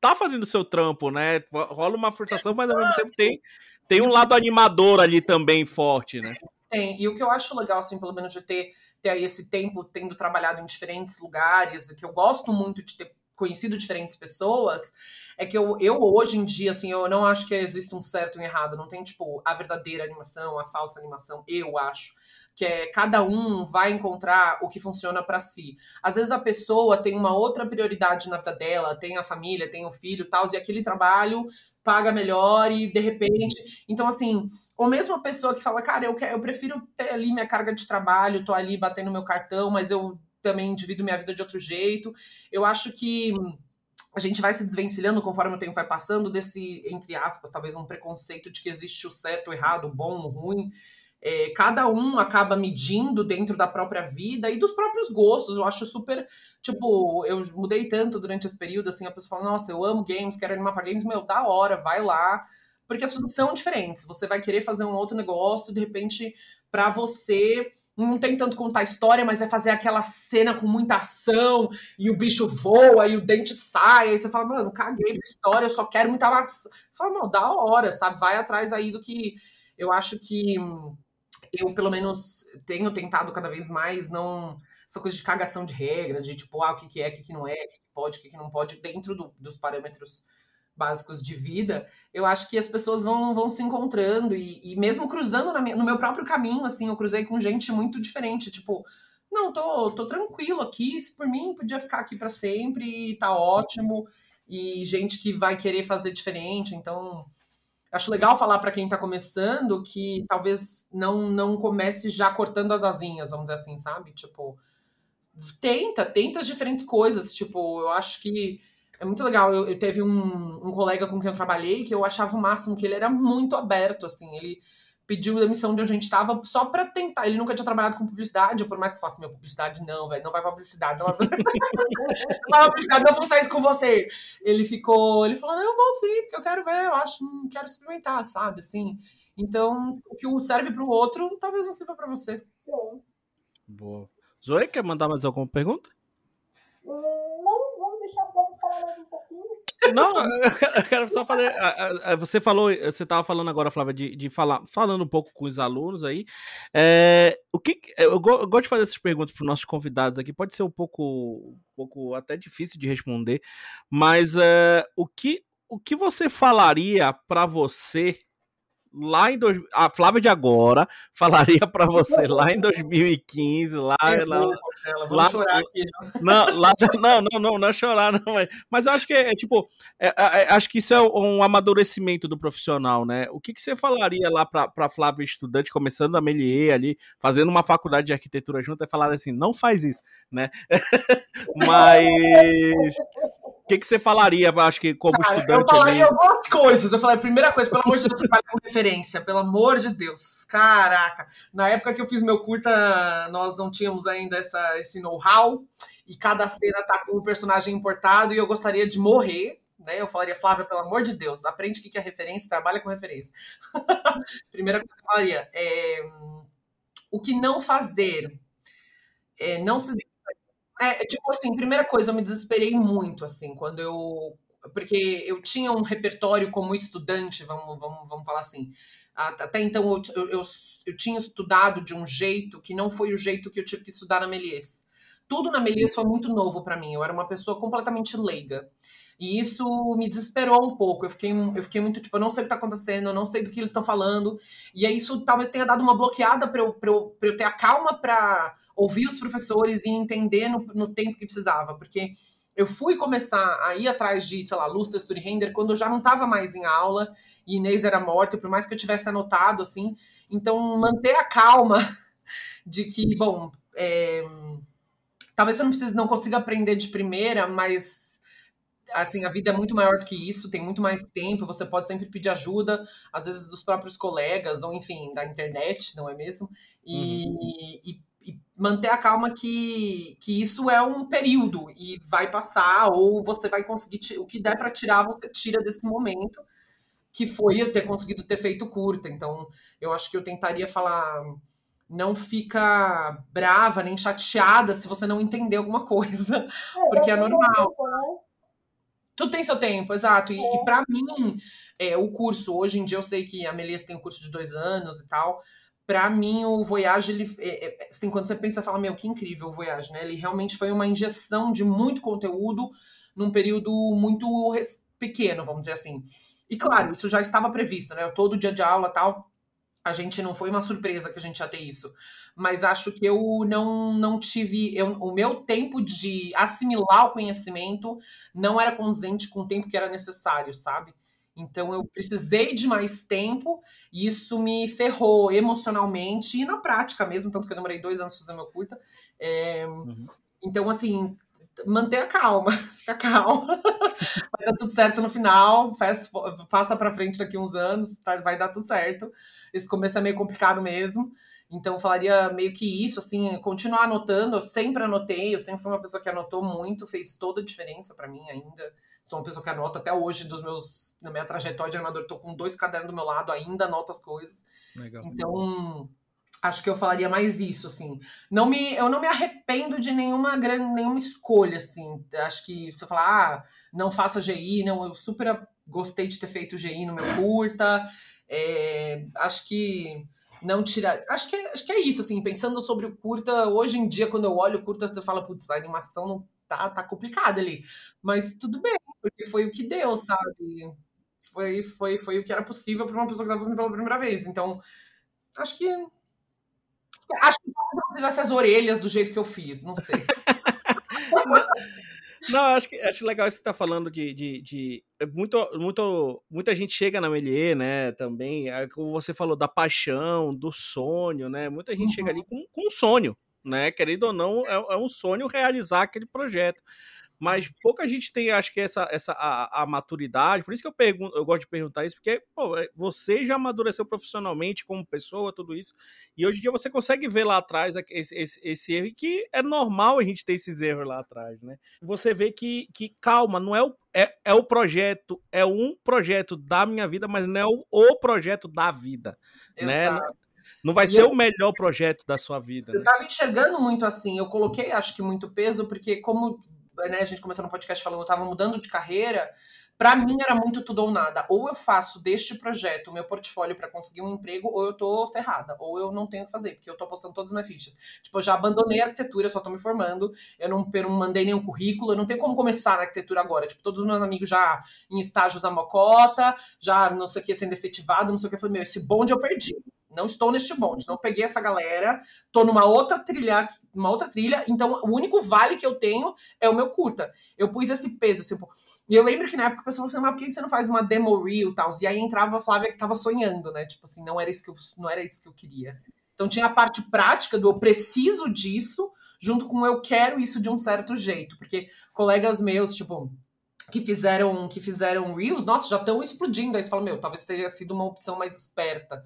tá fazendo o seu trampo, né? Rola uma frustração, mas ao mesmo tempo tem tem um lado animador ali também forte, né? Tem. E o que eu acho legal, assim, pelo menos de ter, ter aí esse tempo tendo trabalhado em diferentes lugares, que eu gosto muito de ter conhecido diferentes pessoas, é que eu, eu hoje em dia, assim, eu não acho que existe um certo e um errado. Não tem, tipo, a verdadeira animação, a falsa animação, eu acho que é cada um vai encontrar o que funciona para si. Às vezes a pessoa tem uma outra prioridade na vida dela, tem a família, tem o filho, tal, e aquele trabalho paga melhor e de repente, então assim, ou mesmo a pessoa que fala, cara, eu quero, eu prefiro ter ali minha carga de trabalho, tô ali batendo meu cartão, mas eu também divido minha vida de outro jeito. Eu acho que a gente vai se desvencilhando conforme o tempo vai passando desse, entre aspas, talvez um preconceito de que existe o certo, o errado, o bom, o ruim é, cada um acaba medindo dentro da própria vida e dos próprios gostos. Eu acho super. Tipo, eu mudei tanto durante esse período, assim, a pessoa fala, nossa, eu amo games, quero animar para games, meu, da hora, vai lá. Porque as coisas são diferentes. Você vai querer fazer um outro negócio, de repente, para você não tem tanto contar história, mas é fazer aquela cena com muita ação e o bicho voa e o dente sai. Aí você fala, mano, caguei pra história, eu só quero muita maçã. Você fala, não, da hora, sabe? Vai atrás aí do que eu acho que eu, pelo menos, tenho tentado cada vez mais não. Essa coisa de cagação de regra, de tipo, ah, o que, que é, o que, que não é, o que, que pode, o que, que não pode, dentro do, dos parâmetros básicos de vida, eu acho que as pessoas vão, vão se encontrando e, e mesmo cruzando minha, no meu próprio caminho, assim, eu cruzei com gente muito diferente, tipo, não, tô, tô tranquilo aqui, se por mim podia ficar aqui para sempre tá ótimo, e gente que vai querer fazer diferente, então acho legal falar para quem está começando que talvez não não comece já cortando as asinhas, vamos dizer assim, sabe? Tipo, tenta, tenta as diferentes coisas. Tipo, eu acho que é muito legal. Eu, eu teve um, um colega com quem eu trabalhei que eu achava o máximo que ele era muito aberto, assim. Ele pediu demissão de onde a gente estava só para tentar. Ele nunca tinha trabalhado com publicidade, por mais que eu faça minha publicidade, não, velho, não vai pra publicidade, não vai pra... não vai pra publicidade, não vou sair isso com você. Ele ficou, ele falou, não, eu vou sim, porque eu quero ver, eu acho, quero experimentar, sabe, assim. Então, o que serve para o outro, talvez não sirva para você. Boa. Zoe, quer mandar mais alguma pergunta? Hum, não, vamos deixar para falar mais um pouquinho. Não, eu quero só fazer. Você falou, você estava falando agora, Flávia, de, de falar, falando um pouco com os alunos aí. É, o que eu, gosto de fazer essas perguntas para os nossos convidados aqui. Pode ser um pouco, um pouco até difícil de responder, mas é, o que o que você falaria para você lá em dois, a Flávia de agora falaria para você lá em 2015, lá, lá, lá chorar aqui. Não, lá, não, não, não, não é chorar não, mas, mas eu acho que é, é tipo, é, é, é, acho que isso é um amadurecimento do profissional, né? O que, que você falaria lá para Flávia estudante começando a melier ali, fazendo uma faculdade de arquitetura junto e falar assim, não faz isso, né? mas que, que você falaria, acho que, como Cara, estudante? Eu falaria ali? algumas coisas. Eu falei, primeira coisa, pelo amor de Deus, trabalhe com referência. Pelo amor de Deus. Caraca. Na época que eu fiz meu curta, nós não tínhamos ainda essa, esse know-how. E cada cena tá com um personagem importado e eu gostaria de morrer. Né? Eu falaria, Flávia, pelo amor de Deus, aprende o que é referência, trabalha com referência. primeira coisa que eu falaria é o que não fazer. É, não se é, tipo assim, primeira coisa, eu me desesperei muito, assim, quando eu. Porque eu tinha um repertório como estudante, vamos, vamos, vamos falar assim. Até então eu, eu, eu, tinha estudado de um jeito que não foi o jeito que eu tive que estudar na Melies. Tudo na Melies foi muito novo para mim. Eu era uma pessoa completamente leiga. E isso me desesperou um pouco. Eu fiquei, eu fiquei muito tipo, eu não sei o que está acontecendo, eu não sei do que eles estão falando. E aí isso talvez tenha dado uma bloqueada para eu, eu, eu ter a calma para ouvir os professores e entender no, no tempo que precisava, porque eu fui começar a ir atrás de, sei lá, luz, textura e render quando eu já não estava mais em aula e Inês era morta, por mais que eu tivesse anotado, assim. Então, manter a calma de que, bom, é, talvez você não precise, não consiga aprender de primeira, mas assim, a vida é muito maior do que isso, tem muito mais tempo, você pode sempre pedir ajuda, às vezes dos próprios colegas, ou enfim, da internet, não é mesmo? E, uhum. e manter a calma que, que isso é um período e vai passar, ou você vai conseguir, o que der para tirar, você tira desse momento, que foi eu ter conseguido ter feito curta. Então, eu acho que eu tentaria falar, não fica brava nem chateada se você não entender alguma coisa, é, porque é normal. Tudo tem seu tempo, exato. E, é. para mim, é, o curso, hoje em dia eu sei que a Melias tem um curso de dois anos e tal. Para mim, o Voyage, ele, é, é, assim, quando você pensa, fala, meu, que incrível o Voyage, né? Ele realmente foi uma injeção de muito conteúdo num período muito pequeno, vamos dizer assim. E claro, isso já estava previsto, né? Todo dia de aula tal, a gente não foi uma surpresa que a gente ia ter isso. Mas acho que eu não, não tive. Eu, o meu tempo de assimilar o conhecimento não era condizente com o tempo que era necessário, sabe? Então eu precisei de mais tempo e isso me ferrou emocionalmente e na prática mesmo, tanto que eu demorei dois anos para fazer meu curta. É, uhum. Então, assim, manter a calma, fica calma. vai dar tudo certo no final, faz, passa para frente daqui uns anos, tá, vai dar tudo certo. Esse começo é meio complicado mesmo. Então, eu falaria meio que isso, assim, continuar anotando. Eu sempre anotei, eu sempre fui uma pessoa que anotou muito, fez toda a diferença para mim ainda. Sou uma pessoa que anota até hoje dos meus, na minha trajetória de animador, tô com dois cadernos do meu lado, ainda anoto as coisas. Legal. Então, acho que eu falaria mais isso, assim. Não me, eu não me arrependo de nenhuma grande, nenhuma escolha, assim. Acho que se eu falar, ah, não faça GI, não, eu super gostei de ter feito GI no meu curta. É, acho que não tirar. Acho que, é, acho que é isso, assim, pensando sobre o curta, hoje em dia, quando eu olho o curta, você fala, putz, a animação não tá, tá complicada ali. Mas tudo bem, porque foi o que deu, sabe? Foi, foi, foi o que era possível para uma pessoa que estava fazendo pela primeira vez. Então, acho que Acho que não fizesse as orelhas do jeito que eu fiz, não sei. Não, acho que acho legal isso que você tá falando de, de, de, muito, muito, muita gente chega na Melier, né, também, é, como você falou, da paixão, do sonho, né, muita gente uhum. chega ali com, com um sonho, né, querendo ou não, é, é um sonho realizar aquele projeto mas pouca gente tem, acho que, essa, essa a, a, maturidade. Por isso que eu pergunto, eu gosto de perguntar isso, porque pô, é, você já amadureceu profissionalmente como pessoa, tudo isso, e hoje em dia você consegue ver lá atrás esse, esse, esse erro, e que é normal a gente ter esses erros lá atrás, né? Você vê que, que calma, não é o, é, é o projeto, é um projeto da minha vida, mas não é o, o projeto da vida, né? Exato. né? Não vai e ser eu, o melhor projeto da sua vida. Eu estava né? enxergando muito assim. Eu coloquei, acho que muito peso, porque como né, a gente começou no podcast falando, eu estava mudando de carreira, para mim era muito tudo ou nada. Ou eu faço deste projeto o meu portfólio para conseguir um emprego, ou eu tô ferrada, ou eu não tenho o que fazer, porque eu tô apostando todas as minhas fichas. Tipo, eu já abandonei a arquitetura, eu só tô me formando, eu não, eu não mandei nenhum currículo, eu não tenho como começar na arquitetura agora. Tipo, todos os meus amigos já em estágios da mocota, já não sei o que sendo efetivado, não sei o que. Eu falei, meu, esse bonde eu perdi não estou neste bonde, não peguei essa galera, tô numa outra trilha, uma outra trilha, então o único vale que eu tenho é o meu curta. Eu pus esse peso, tipo, e eu lembro que na época o pessoal falou assim, mas por que você não faz uma demo reel e tal? E aí entrava a Flávia que estava sonhando, né? Tipo assim, não era isso que eu, não era isso que eu queria. Então tinha a parte prática do eu preciso disso, junto com eu quero isso de um certo jeito, porque colegas meus, tipo, que fizeram que fizeram reels, nossa, já estão explodindo. Aí você fala, meu, talvez tenha sido uma opção mais esperta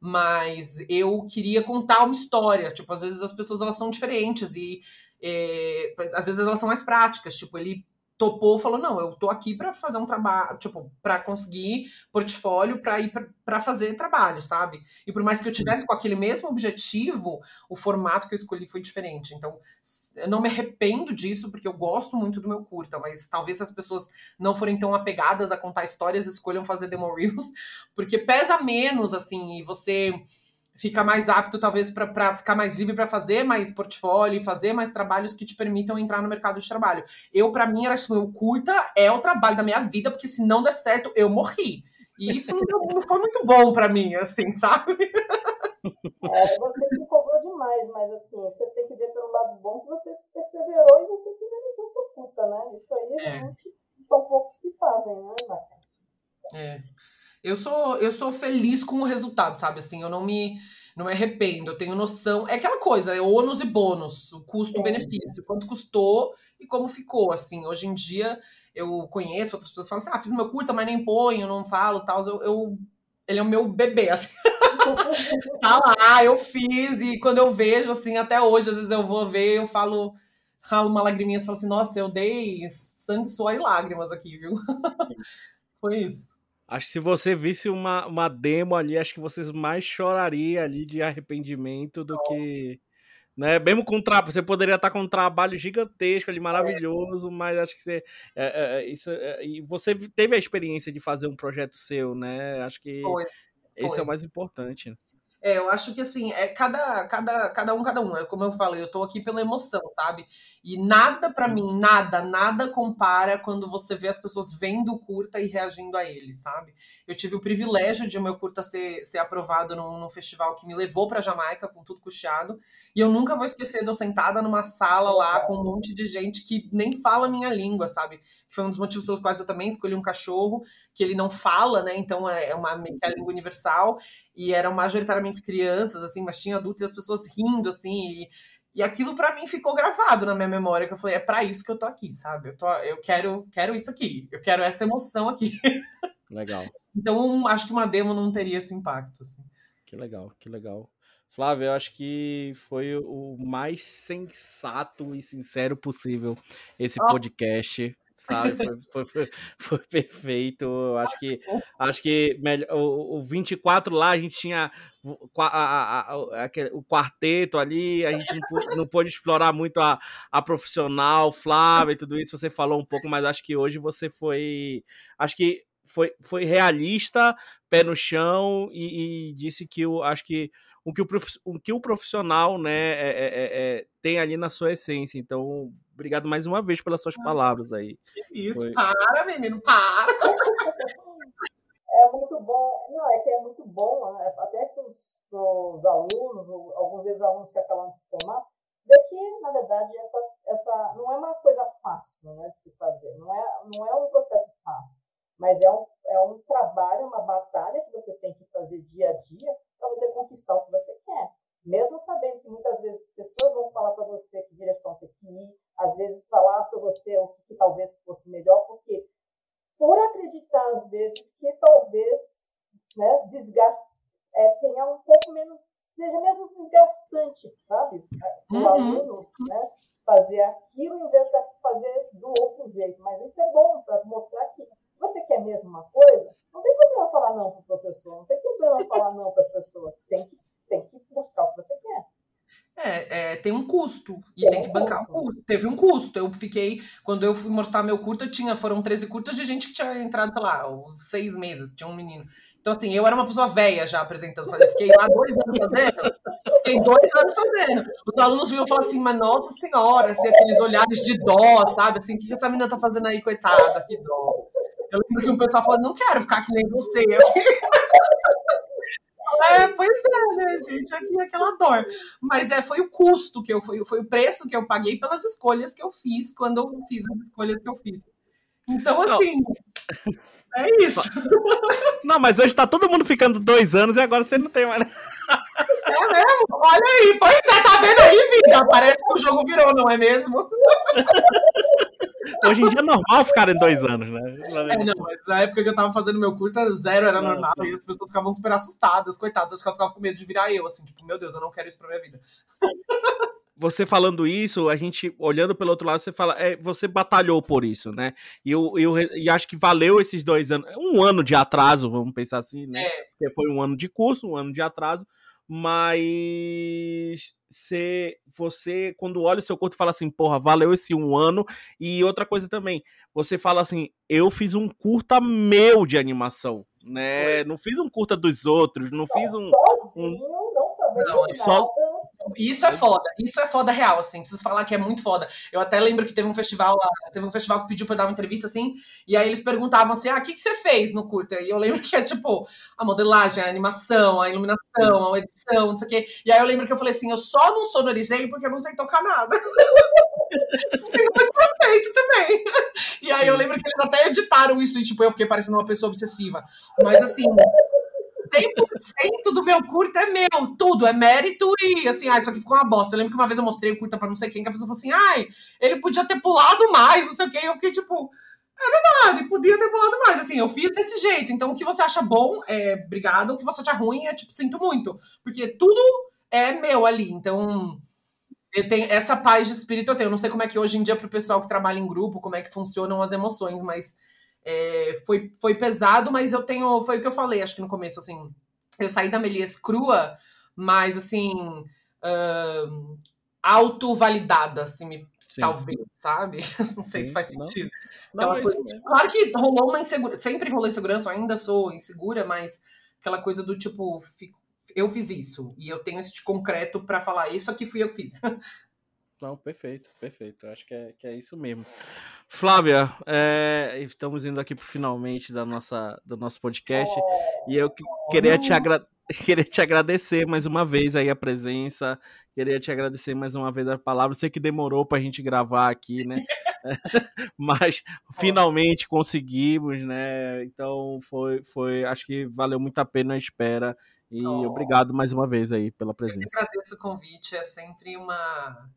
mas eu queria contar uma história. Tipo, às vezes as pessoas elas são diferentes e é, às vezes elas são mais práticas. Tipo, ele topou, falou: "Não, eu tô aqui para fazer um trabalho, tipo, para conseguir portfólio para ir para fazer trabalho, sabe? E por mais que eu tivesse com aquele mesmo objetivo, o formato que eu escolhi foi diferente. Então, eu não me arrependo disso porque eu gosto muito do meu curta, mas talvez as pessoas não forem tão apegadas a contar histórias, escolham fazer demo reels, porque pesa menos assim, e você fica mais apto, talvez, para ficar mais livre para fazer mais portfólio, fazer mais trabalhos que te permitam entrar no mercado de trabalho. Eu, para mim, era assim, o curta é o trabalho da minha vida, porque se não der certo, eu morri. E isso não, não foi muito bom para mim, assim, sabe? É, você se cobrou demais, mas assim, você tem que ver pelo lado bom que você perseverou e você finalizou sua curta, né? Isso aí é. realmente são poucos que fazem, né, Naca? É. Eu sou, eu sou feliz com o resultado, sabe? Assim, eu não me, não me arrependo, eu tenho noção. É aquela coisa, é ônus e bônus, o custo-benefício, quanto custou e como ficou. Assim, hoje em dia eu conheço outras pessoas falam assim: ah, fiz meu curta, mas nem ponho, não falo tal. Eu, eu, ele é o meu bebê, assim. tá lá, eu fiz, e quando eu vejo, assim, até hoje, às vezes eu vou ver, eu falo, ralo uma lagriminha e falo assim, nossa, eu dei sangue, suor e lágrimas aqui, viu? Foi isso. Acho que se você visse uma, uma demo ali, acho que vocês mais chorariam ali de arrependimento do Nossa. que né? Mesmo com tra... você poderia estar com um trabalho gigantesco ali, maravilhoso, é. mas acho que você, é, é, é isso, é, e você teve a experiência de fazer um projeto seu, né? Acho que Foi. esse Foi. é o mais importante. É, eu acho que assim, é cada, cada, cada um, cada um. É como eu falei, eu tô aqui pela emoção, sabe? E nada para mim, nada, nada compara quando você vê as pessoas vendo o curta e reagindo a ele, sabe? Eu tive o privilégio de o meu curta ser, ser aprovado num, num festival que me levou para Jamaica com tudo custeado. E eu nunca vou esquecer de eu sentada numa sala lá com um monte de gente que nem fala a minha língua, sabe? Foi um dos motivos pelos quais eu também escolhi um cachorro, que ele não fala, né? Então é uma é a língua universal. E eram majoritariamente crianças, assim, mas tinha adultos e as pessoas rindo, assim. E, e aquilo para mim ficou gravado na minha memória, que eu falei, é para isso que eu tô aqui, sabe? Eu, tô, eu quero, quero isso aqui, eu quero essa emoção aqui. Legal. então, acho que uma demo não teria esse impacto, assim. Que legal, que legal. Flávio, eu acho que foi o mais sensato e sincero possível esse oh. podcast sabe? Foi, foi, foi, perfeito. Acho que, acho que o, o 24 lá a gente tinha a, a, a, o quarteto ali, a gente não pôde explorar muito a, a profissional, Flávia e tudo isso. Você falou um pouco, mas acho que hoje você foi. Acho que foi, foi realista, pé no chão e, e disse que eu acho que o que o, o, que o profissional né, é, é, é, é, tem ali na sua essência. Então, obrigado mais uma vez pelas suas palavras aí. Isso, foi... para, menino, para! É muito bom, não, é que é muito bom, né? até para os alunos, alguns ex-alunos que acabam de se formar, ver que, na verdade, essa, essa não é uma coisa fácil né, de se fazer, não é, não é um processo fácil mas é um, é um trabalho, uma batalha que você tem que fazer dia a dia para você conquistar o que você quer. Mesmo sabendo que muitas vezes pessoas vão falar para você que direção tem que ir, às vezes falar para você o que, que, talvez fosse melhor, porque por acreditar às vezes que talvez né, desgaste, é, tenha um pouco menos, seja menos desgastante, sabe? O uhum. aluno né, fazer aquilo em vez de fazer do outro jeito. Mas isso é bom para mostrar que você quer mesmo uma coisa, não tem problema falar não para o professor, não tem problema falar não para as pessoas. Tem que, tem que buscar o que você quer. É, é, tem um custo e tem, tem que bancar o um custo. Teve um custo. Eu fiquei, quando eu fui mostrar meu curto, eu tinha, foram 13 curtas de gente que tinha entrado, sei lá, seis meses, tinha um menino. Então, assim, eu era uma pessoa velha já apresentando. Eu fiquei lá dois anos fazendo. Fiquei dois anos fazendo. Os alunos vinham falar assim, mas nossa senhora, assim, aqueles olhares de dó, sabe? Assim, o que essa menina tá fazendo aí, coitada? Que dó. Eu lembro que um pessoal falou, não quero ficar que nem você. É, pois é, né, gente? Aqui aquela dor. Mas é, foi o custo que eu foi, foi o preço que eu paguei pelas escolhas que eu fiz quando eu fiz as escolhas que eu fiz. Então, assim. Não. É isso. Não, mas hoje tá todo mundo ficando dois anos e agora você não tem mais. É mesmo? Olha aí, pois é, tá vendo aí, vida? Parece que o jogo virou, não é mesmo? Hoje em dia é normal ficar em dois anos, né? É, não, mas na época que eu tava fazendo meu curta, zero era normal, e as pessoas ficavam super assustadas, coitadas, acho que eu ficava com medo de virar eu, assim, tipo, meu Deus, eu não quero isso pra minha vida. Você falando isso, a gente olhando pelo outro lado, você fala, é, você batalhou por isso, né? E eu, eu e acho que valeu esses dois anos, um ano de atraso, vamos pensar assim, né? É. Porque foi um ano de curso, um ano de atraso, mas você, você quando olha o seu corpo fala assim, porra, valeu esse um ano. E outra coisa também, você fala assim, eu fiz um curta meu de animação, né? Não fiz um curta dos outros, não fiz um, sozinho, um... não sabia não, só, isso é foda, isso é foda real, assim, preciso falar que é muito foda. Eu até lembro que teve um festival lá, teve um festival que pediu pra eu dar uma entrevista, assim, e aí eles perguntavam assim, ah, o que, que você fez no curta? E eu lembro que é, tipo, a modelagem, a animação, a iluminação, a edição, não sei o quê. E aí eu lembro que eu falei assim, eu só não sonorizei porque eu não sei tocar nada. perfeito também. E aí eu lembro que eles até editaram isso, e tipo, eu fiquei parecendo uma pessoa obsessiva. Mas assim, 100% do meu curto é meu, tudo, é mérito e assim, ah, isso aqui ficou uma bosta. Eu lembro que uma vez eu mostrei o curta pra não sei quem, que a pessoa falou assim, ai, ele podia ter pulado mais, não sei o quê. Eu fiquei tipo, é verdade, podia ter pulado mais. Assim, eu fiz desse jeito. Então, o que você acha bom, é obrigado. O que você acha ruim, é tipo, sinto muito. Porque tudo é meu ali. Então, eu tenho essa paz de espírito eu tenho. Eu não sei como é que hoje em dia, pro pessoal que trabalha em grupo, como é que funcionam as emoções, mas é, foi, foi pesado, mas eu tenho. Foi o que eu falei, acho que no começo, assim. Eu saí da Melies crua, mas assim. Uh, auto-validada, assim, me, talvez, sabe? Não sei Sim, se faz sentido. Não, não é coisa, tipo, claro que rolou uma insegurança, sempre rolou insegurança, eu ainda sou insegura, mas aquela coisa do tipo, eu fiz isso e eu tenho esse concreto para falar isso aqui fui eu que fiz. Não, perfeito, perfeito. Acho que é, que é isso mesmo. Flávia, é, estamos indo aqui para finalmente da nossa, do nosso podcast e eu queria te, agra queria te agradecer mais uma vez aí a presença, queria te agradecer mais uma vez a palavra. Sei que demorou para a gente gravar aqui, né? Mas finalmente conseguimos, né? Então foi, foi, acho que valeu muito a pena a espera e oh. obrigado mais uma vez aí pela presença. Eu agradeço o convite, é sempre uma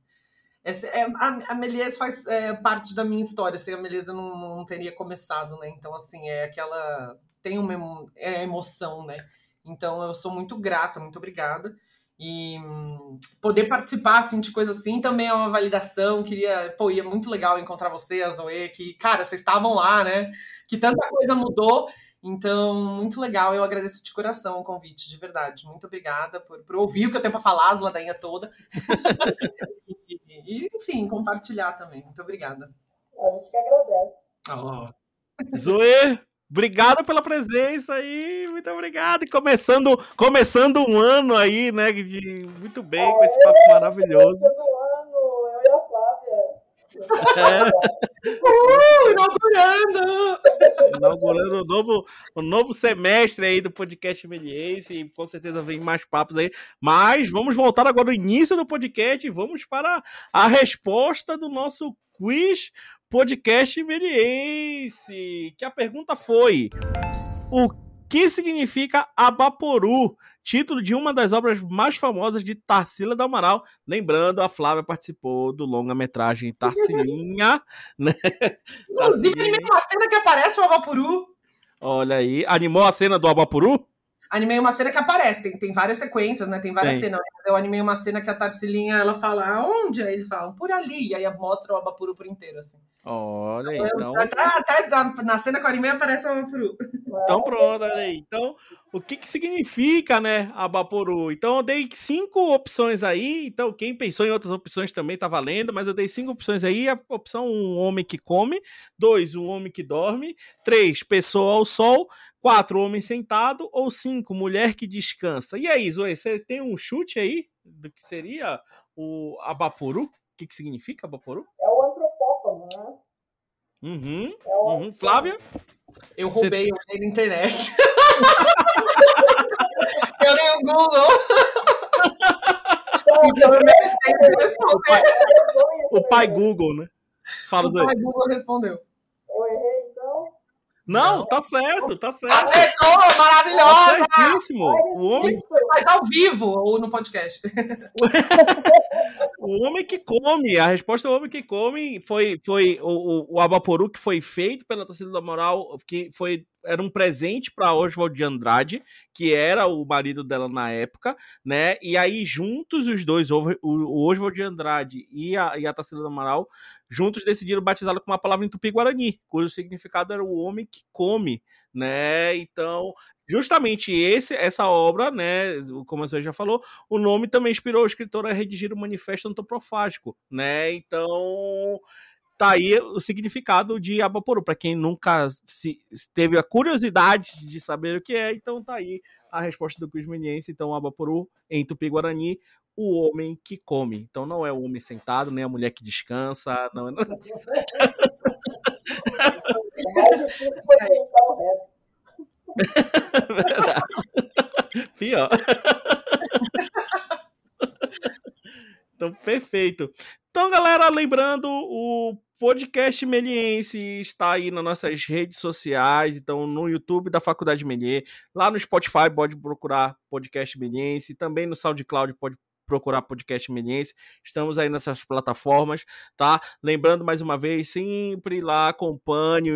essa, é, a, a Melies faz é, parte da minha história. Sem a Melies eu não, não, teria começado, né? Então, assim, é aquela. Tem uma é emoção, né? Então, eu sou muito grata, muito obrigada. E poder participar assim, de coisas assim também é uma validação. Queria, pô, ia muito legal encontrar você, a Zoe, que, cara, vocês estavam lá, né? Que tanta coisa mudou então, muito legal. Eu agradeço de coração o convite, de verdade. Muito obrigada por, por ouvir o que eu tenho para falar, as ladainhas toda. e, e, enfim, compartilhar também. Muito obrigada. A gente que agradece. Oh. Zoe, obrigado pela presença aí. Muito obrigado. E começando, começando um ano aí, né? De, muito bem, com esse papo maravilhoso. Começando um ano, eu e a Flávia. É. Uh, inaugurando! Inaugurando o novo, o novo semestre aí do podcast Meliense e com certeza vem mais papos aí. Mas vamos voltar agora ao início do podcast e vamos para a resposta do nosso quiz podcast Meliense. Que a pergunta foi: O que significa Abaporu? título de uma das obras mais famosas de Tarsila do Amaral. Lembrando, a Flávia participou do longa-metragem Tarsilinha. né? Inclusive, animei uma cena que aparece o Abapuru. Olha aí, animou a cena do Abapuru? Animei uma cena que aparece, tem, tem várias sequências, né? Tem várias tem. cenas. Eu animei uma cena que a Tarsilinha, ela fala, onde? Aí eles falam, por ali. E aí mostra o Abapuru por inteiro, assim. Olha, então... Até, até na cena que eu animei aparece o Abapuru. Então pronto, olha aí. Então, o que, que significa, né, Abaporu? Então eu dei cinco opções aí, então quem pensou em outras opções também tá valendo, mas eu dei cinco opções aí, a opção um homem que come, dois, um homem que dorme, três, pessoa ao sol, quatro, homem sentado, ou cinco, mulher que descansa. E aí, Zoe, você tem um chute aí do que seria o Abaporu? O que, que significa Abaporu? É o antropófago, né? Uhum, é o... uhum. Flávia? Eu roubei, Você... eu na internet. eu dei o Google. o pai Google, né? Fala, o pai Google respondeu. Não, tá certo, tá certo. Acertou, maravilhosa! Tá certíssimo. O homem... Faz ao vivo ou no podcast. o homem que come, a resposta é o homem que come foi, foi o, o, o Abaporu que foi feito pela torcida da moral, que foi era um presente para Oswald de Andrade, que era o marido dela na época, né? E aí, juntos, os dois, o, o Oswald de Andrade e a, e a Tarsila do Amaral, juntos decidiram batizá-la com uma palavra em tupi-guarani, cujo significado era o homem que come, né? Então, justamente esse, essa obra, né, como você já falou, o nome também inspirou o escritor a redigir o Manifesto Antroprofágico, né? Então, tá aí o significado de Abaporu. Para quem nunca se, teve a curiosidade de saber o que é, então tá aí a resposta do Meniense. Então, Abaporu, em Tupi-Guarani, o homem que come. Então, não é o homem sentado, nem a mulher que descansa. Não, não... foi o resto. Pior. então, perfeito. Então, galera, lembrando, o podcast Meliense está aí nas nossas redes sociais, então no YouTube da Faculdade Melier, lá no Spotify pode procurar podcast Meliense, também no SoundCloud pode procurar podcast Meliense. Estamos aí nessas plataformas, tá? Lembrando mais uma vez, sempre lá acompanhe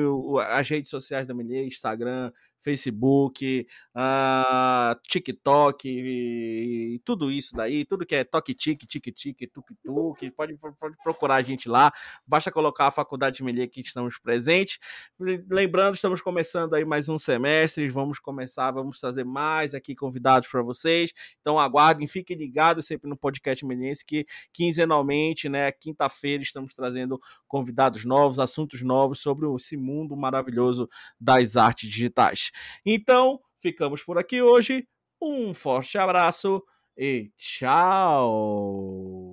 as redes sociais da Melier, Instagram, Facebook, uh, TikTok e, e, tudo isso daí, tudo que é toque tique, tique tique, tuk tuk, pode, pode procurar a gente lá, basta colocar a Faculdade de Melier que estamos presentes. Lembrando, estamos começando aí mais um semestre, vamos começar, vamos trazer mais aqui convidados para vocês. Então aguardem, fiquem ligados sempre no podcast Meliense que quinzenalmente, né, quinta-feira estamos trazendo convidados novos, assuntos novos sobre esse mundo maravilhoso das artes digitais. Então, ficamos por aqui hoje. Um forte abraço e tchau!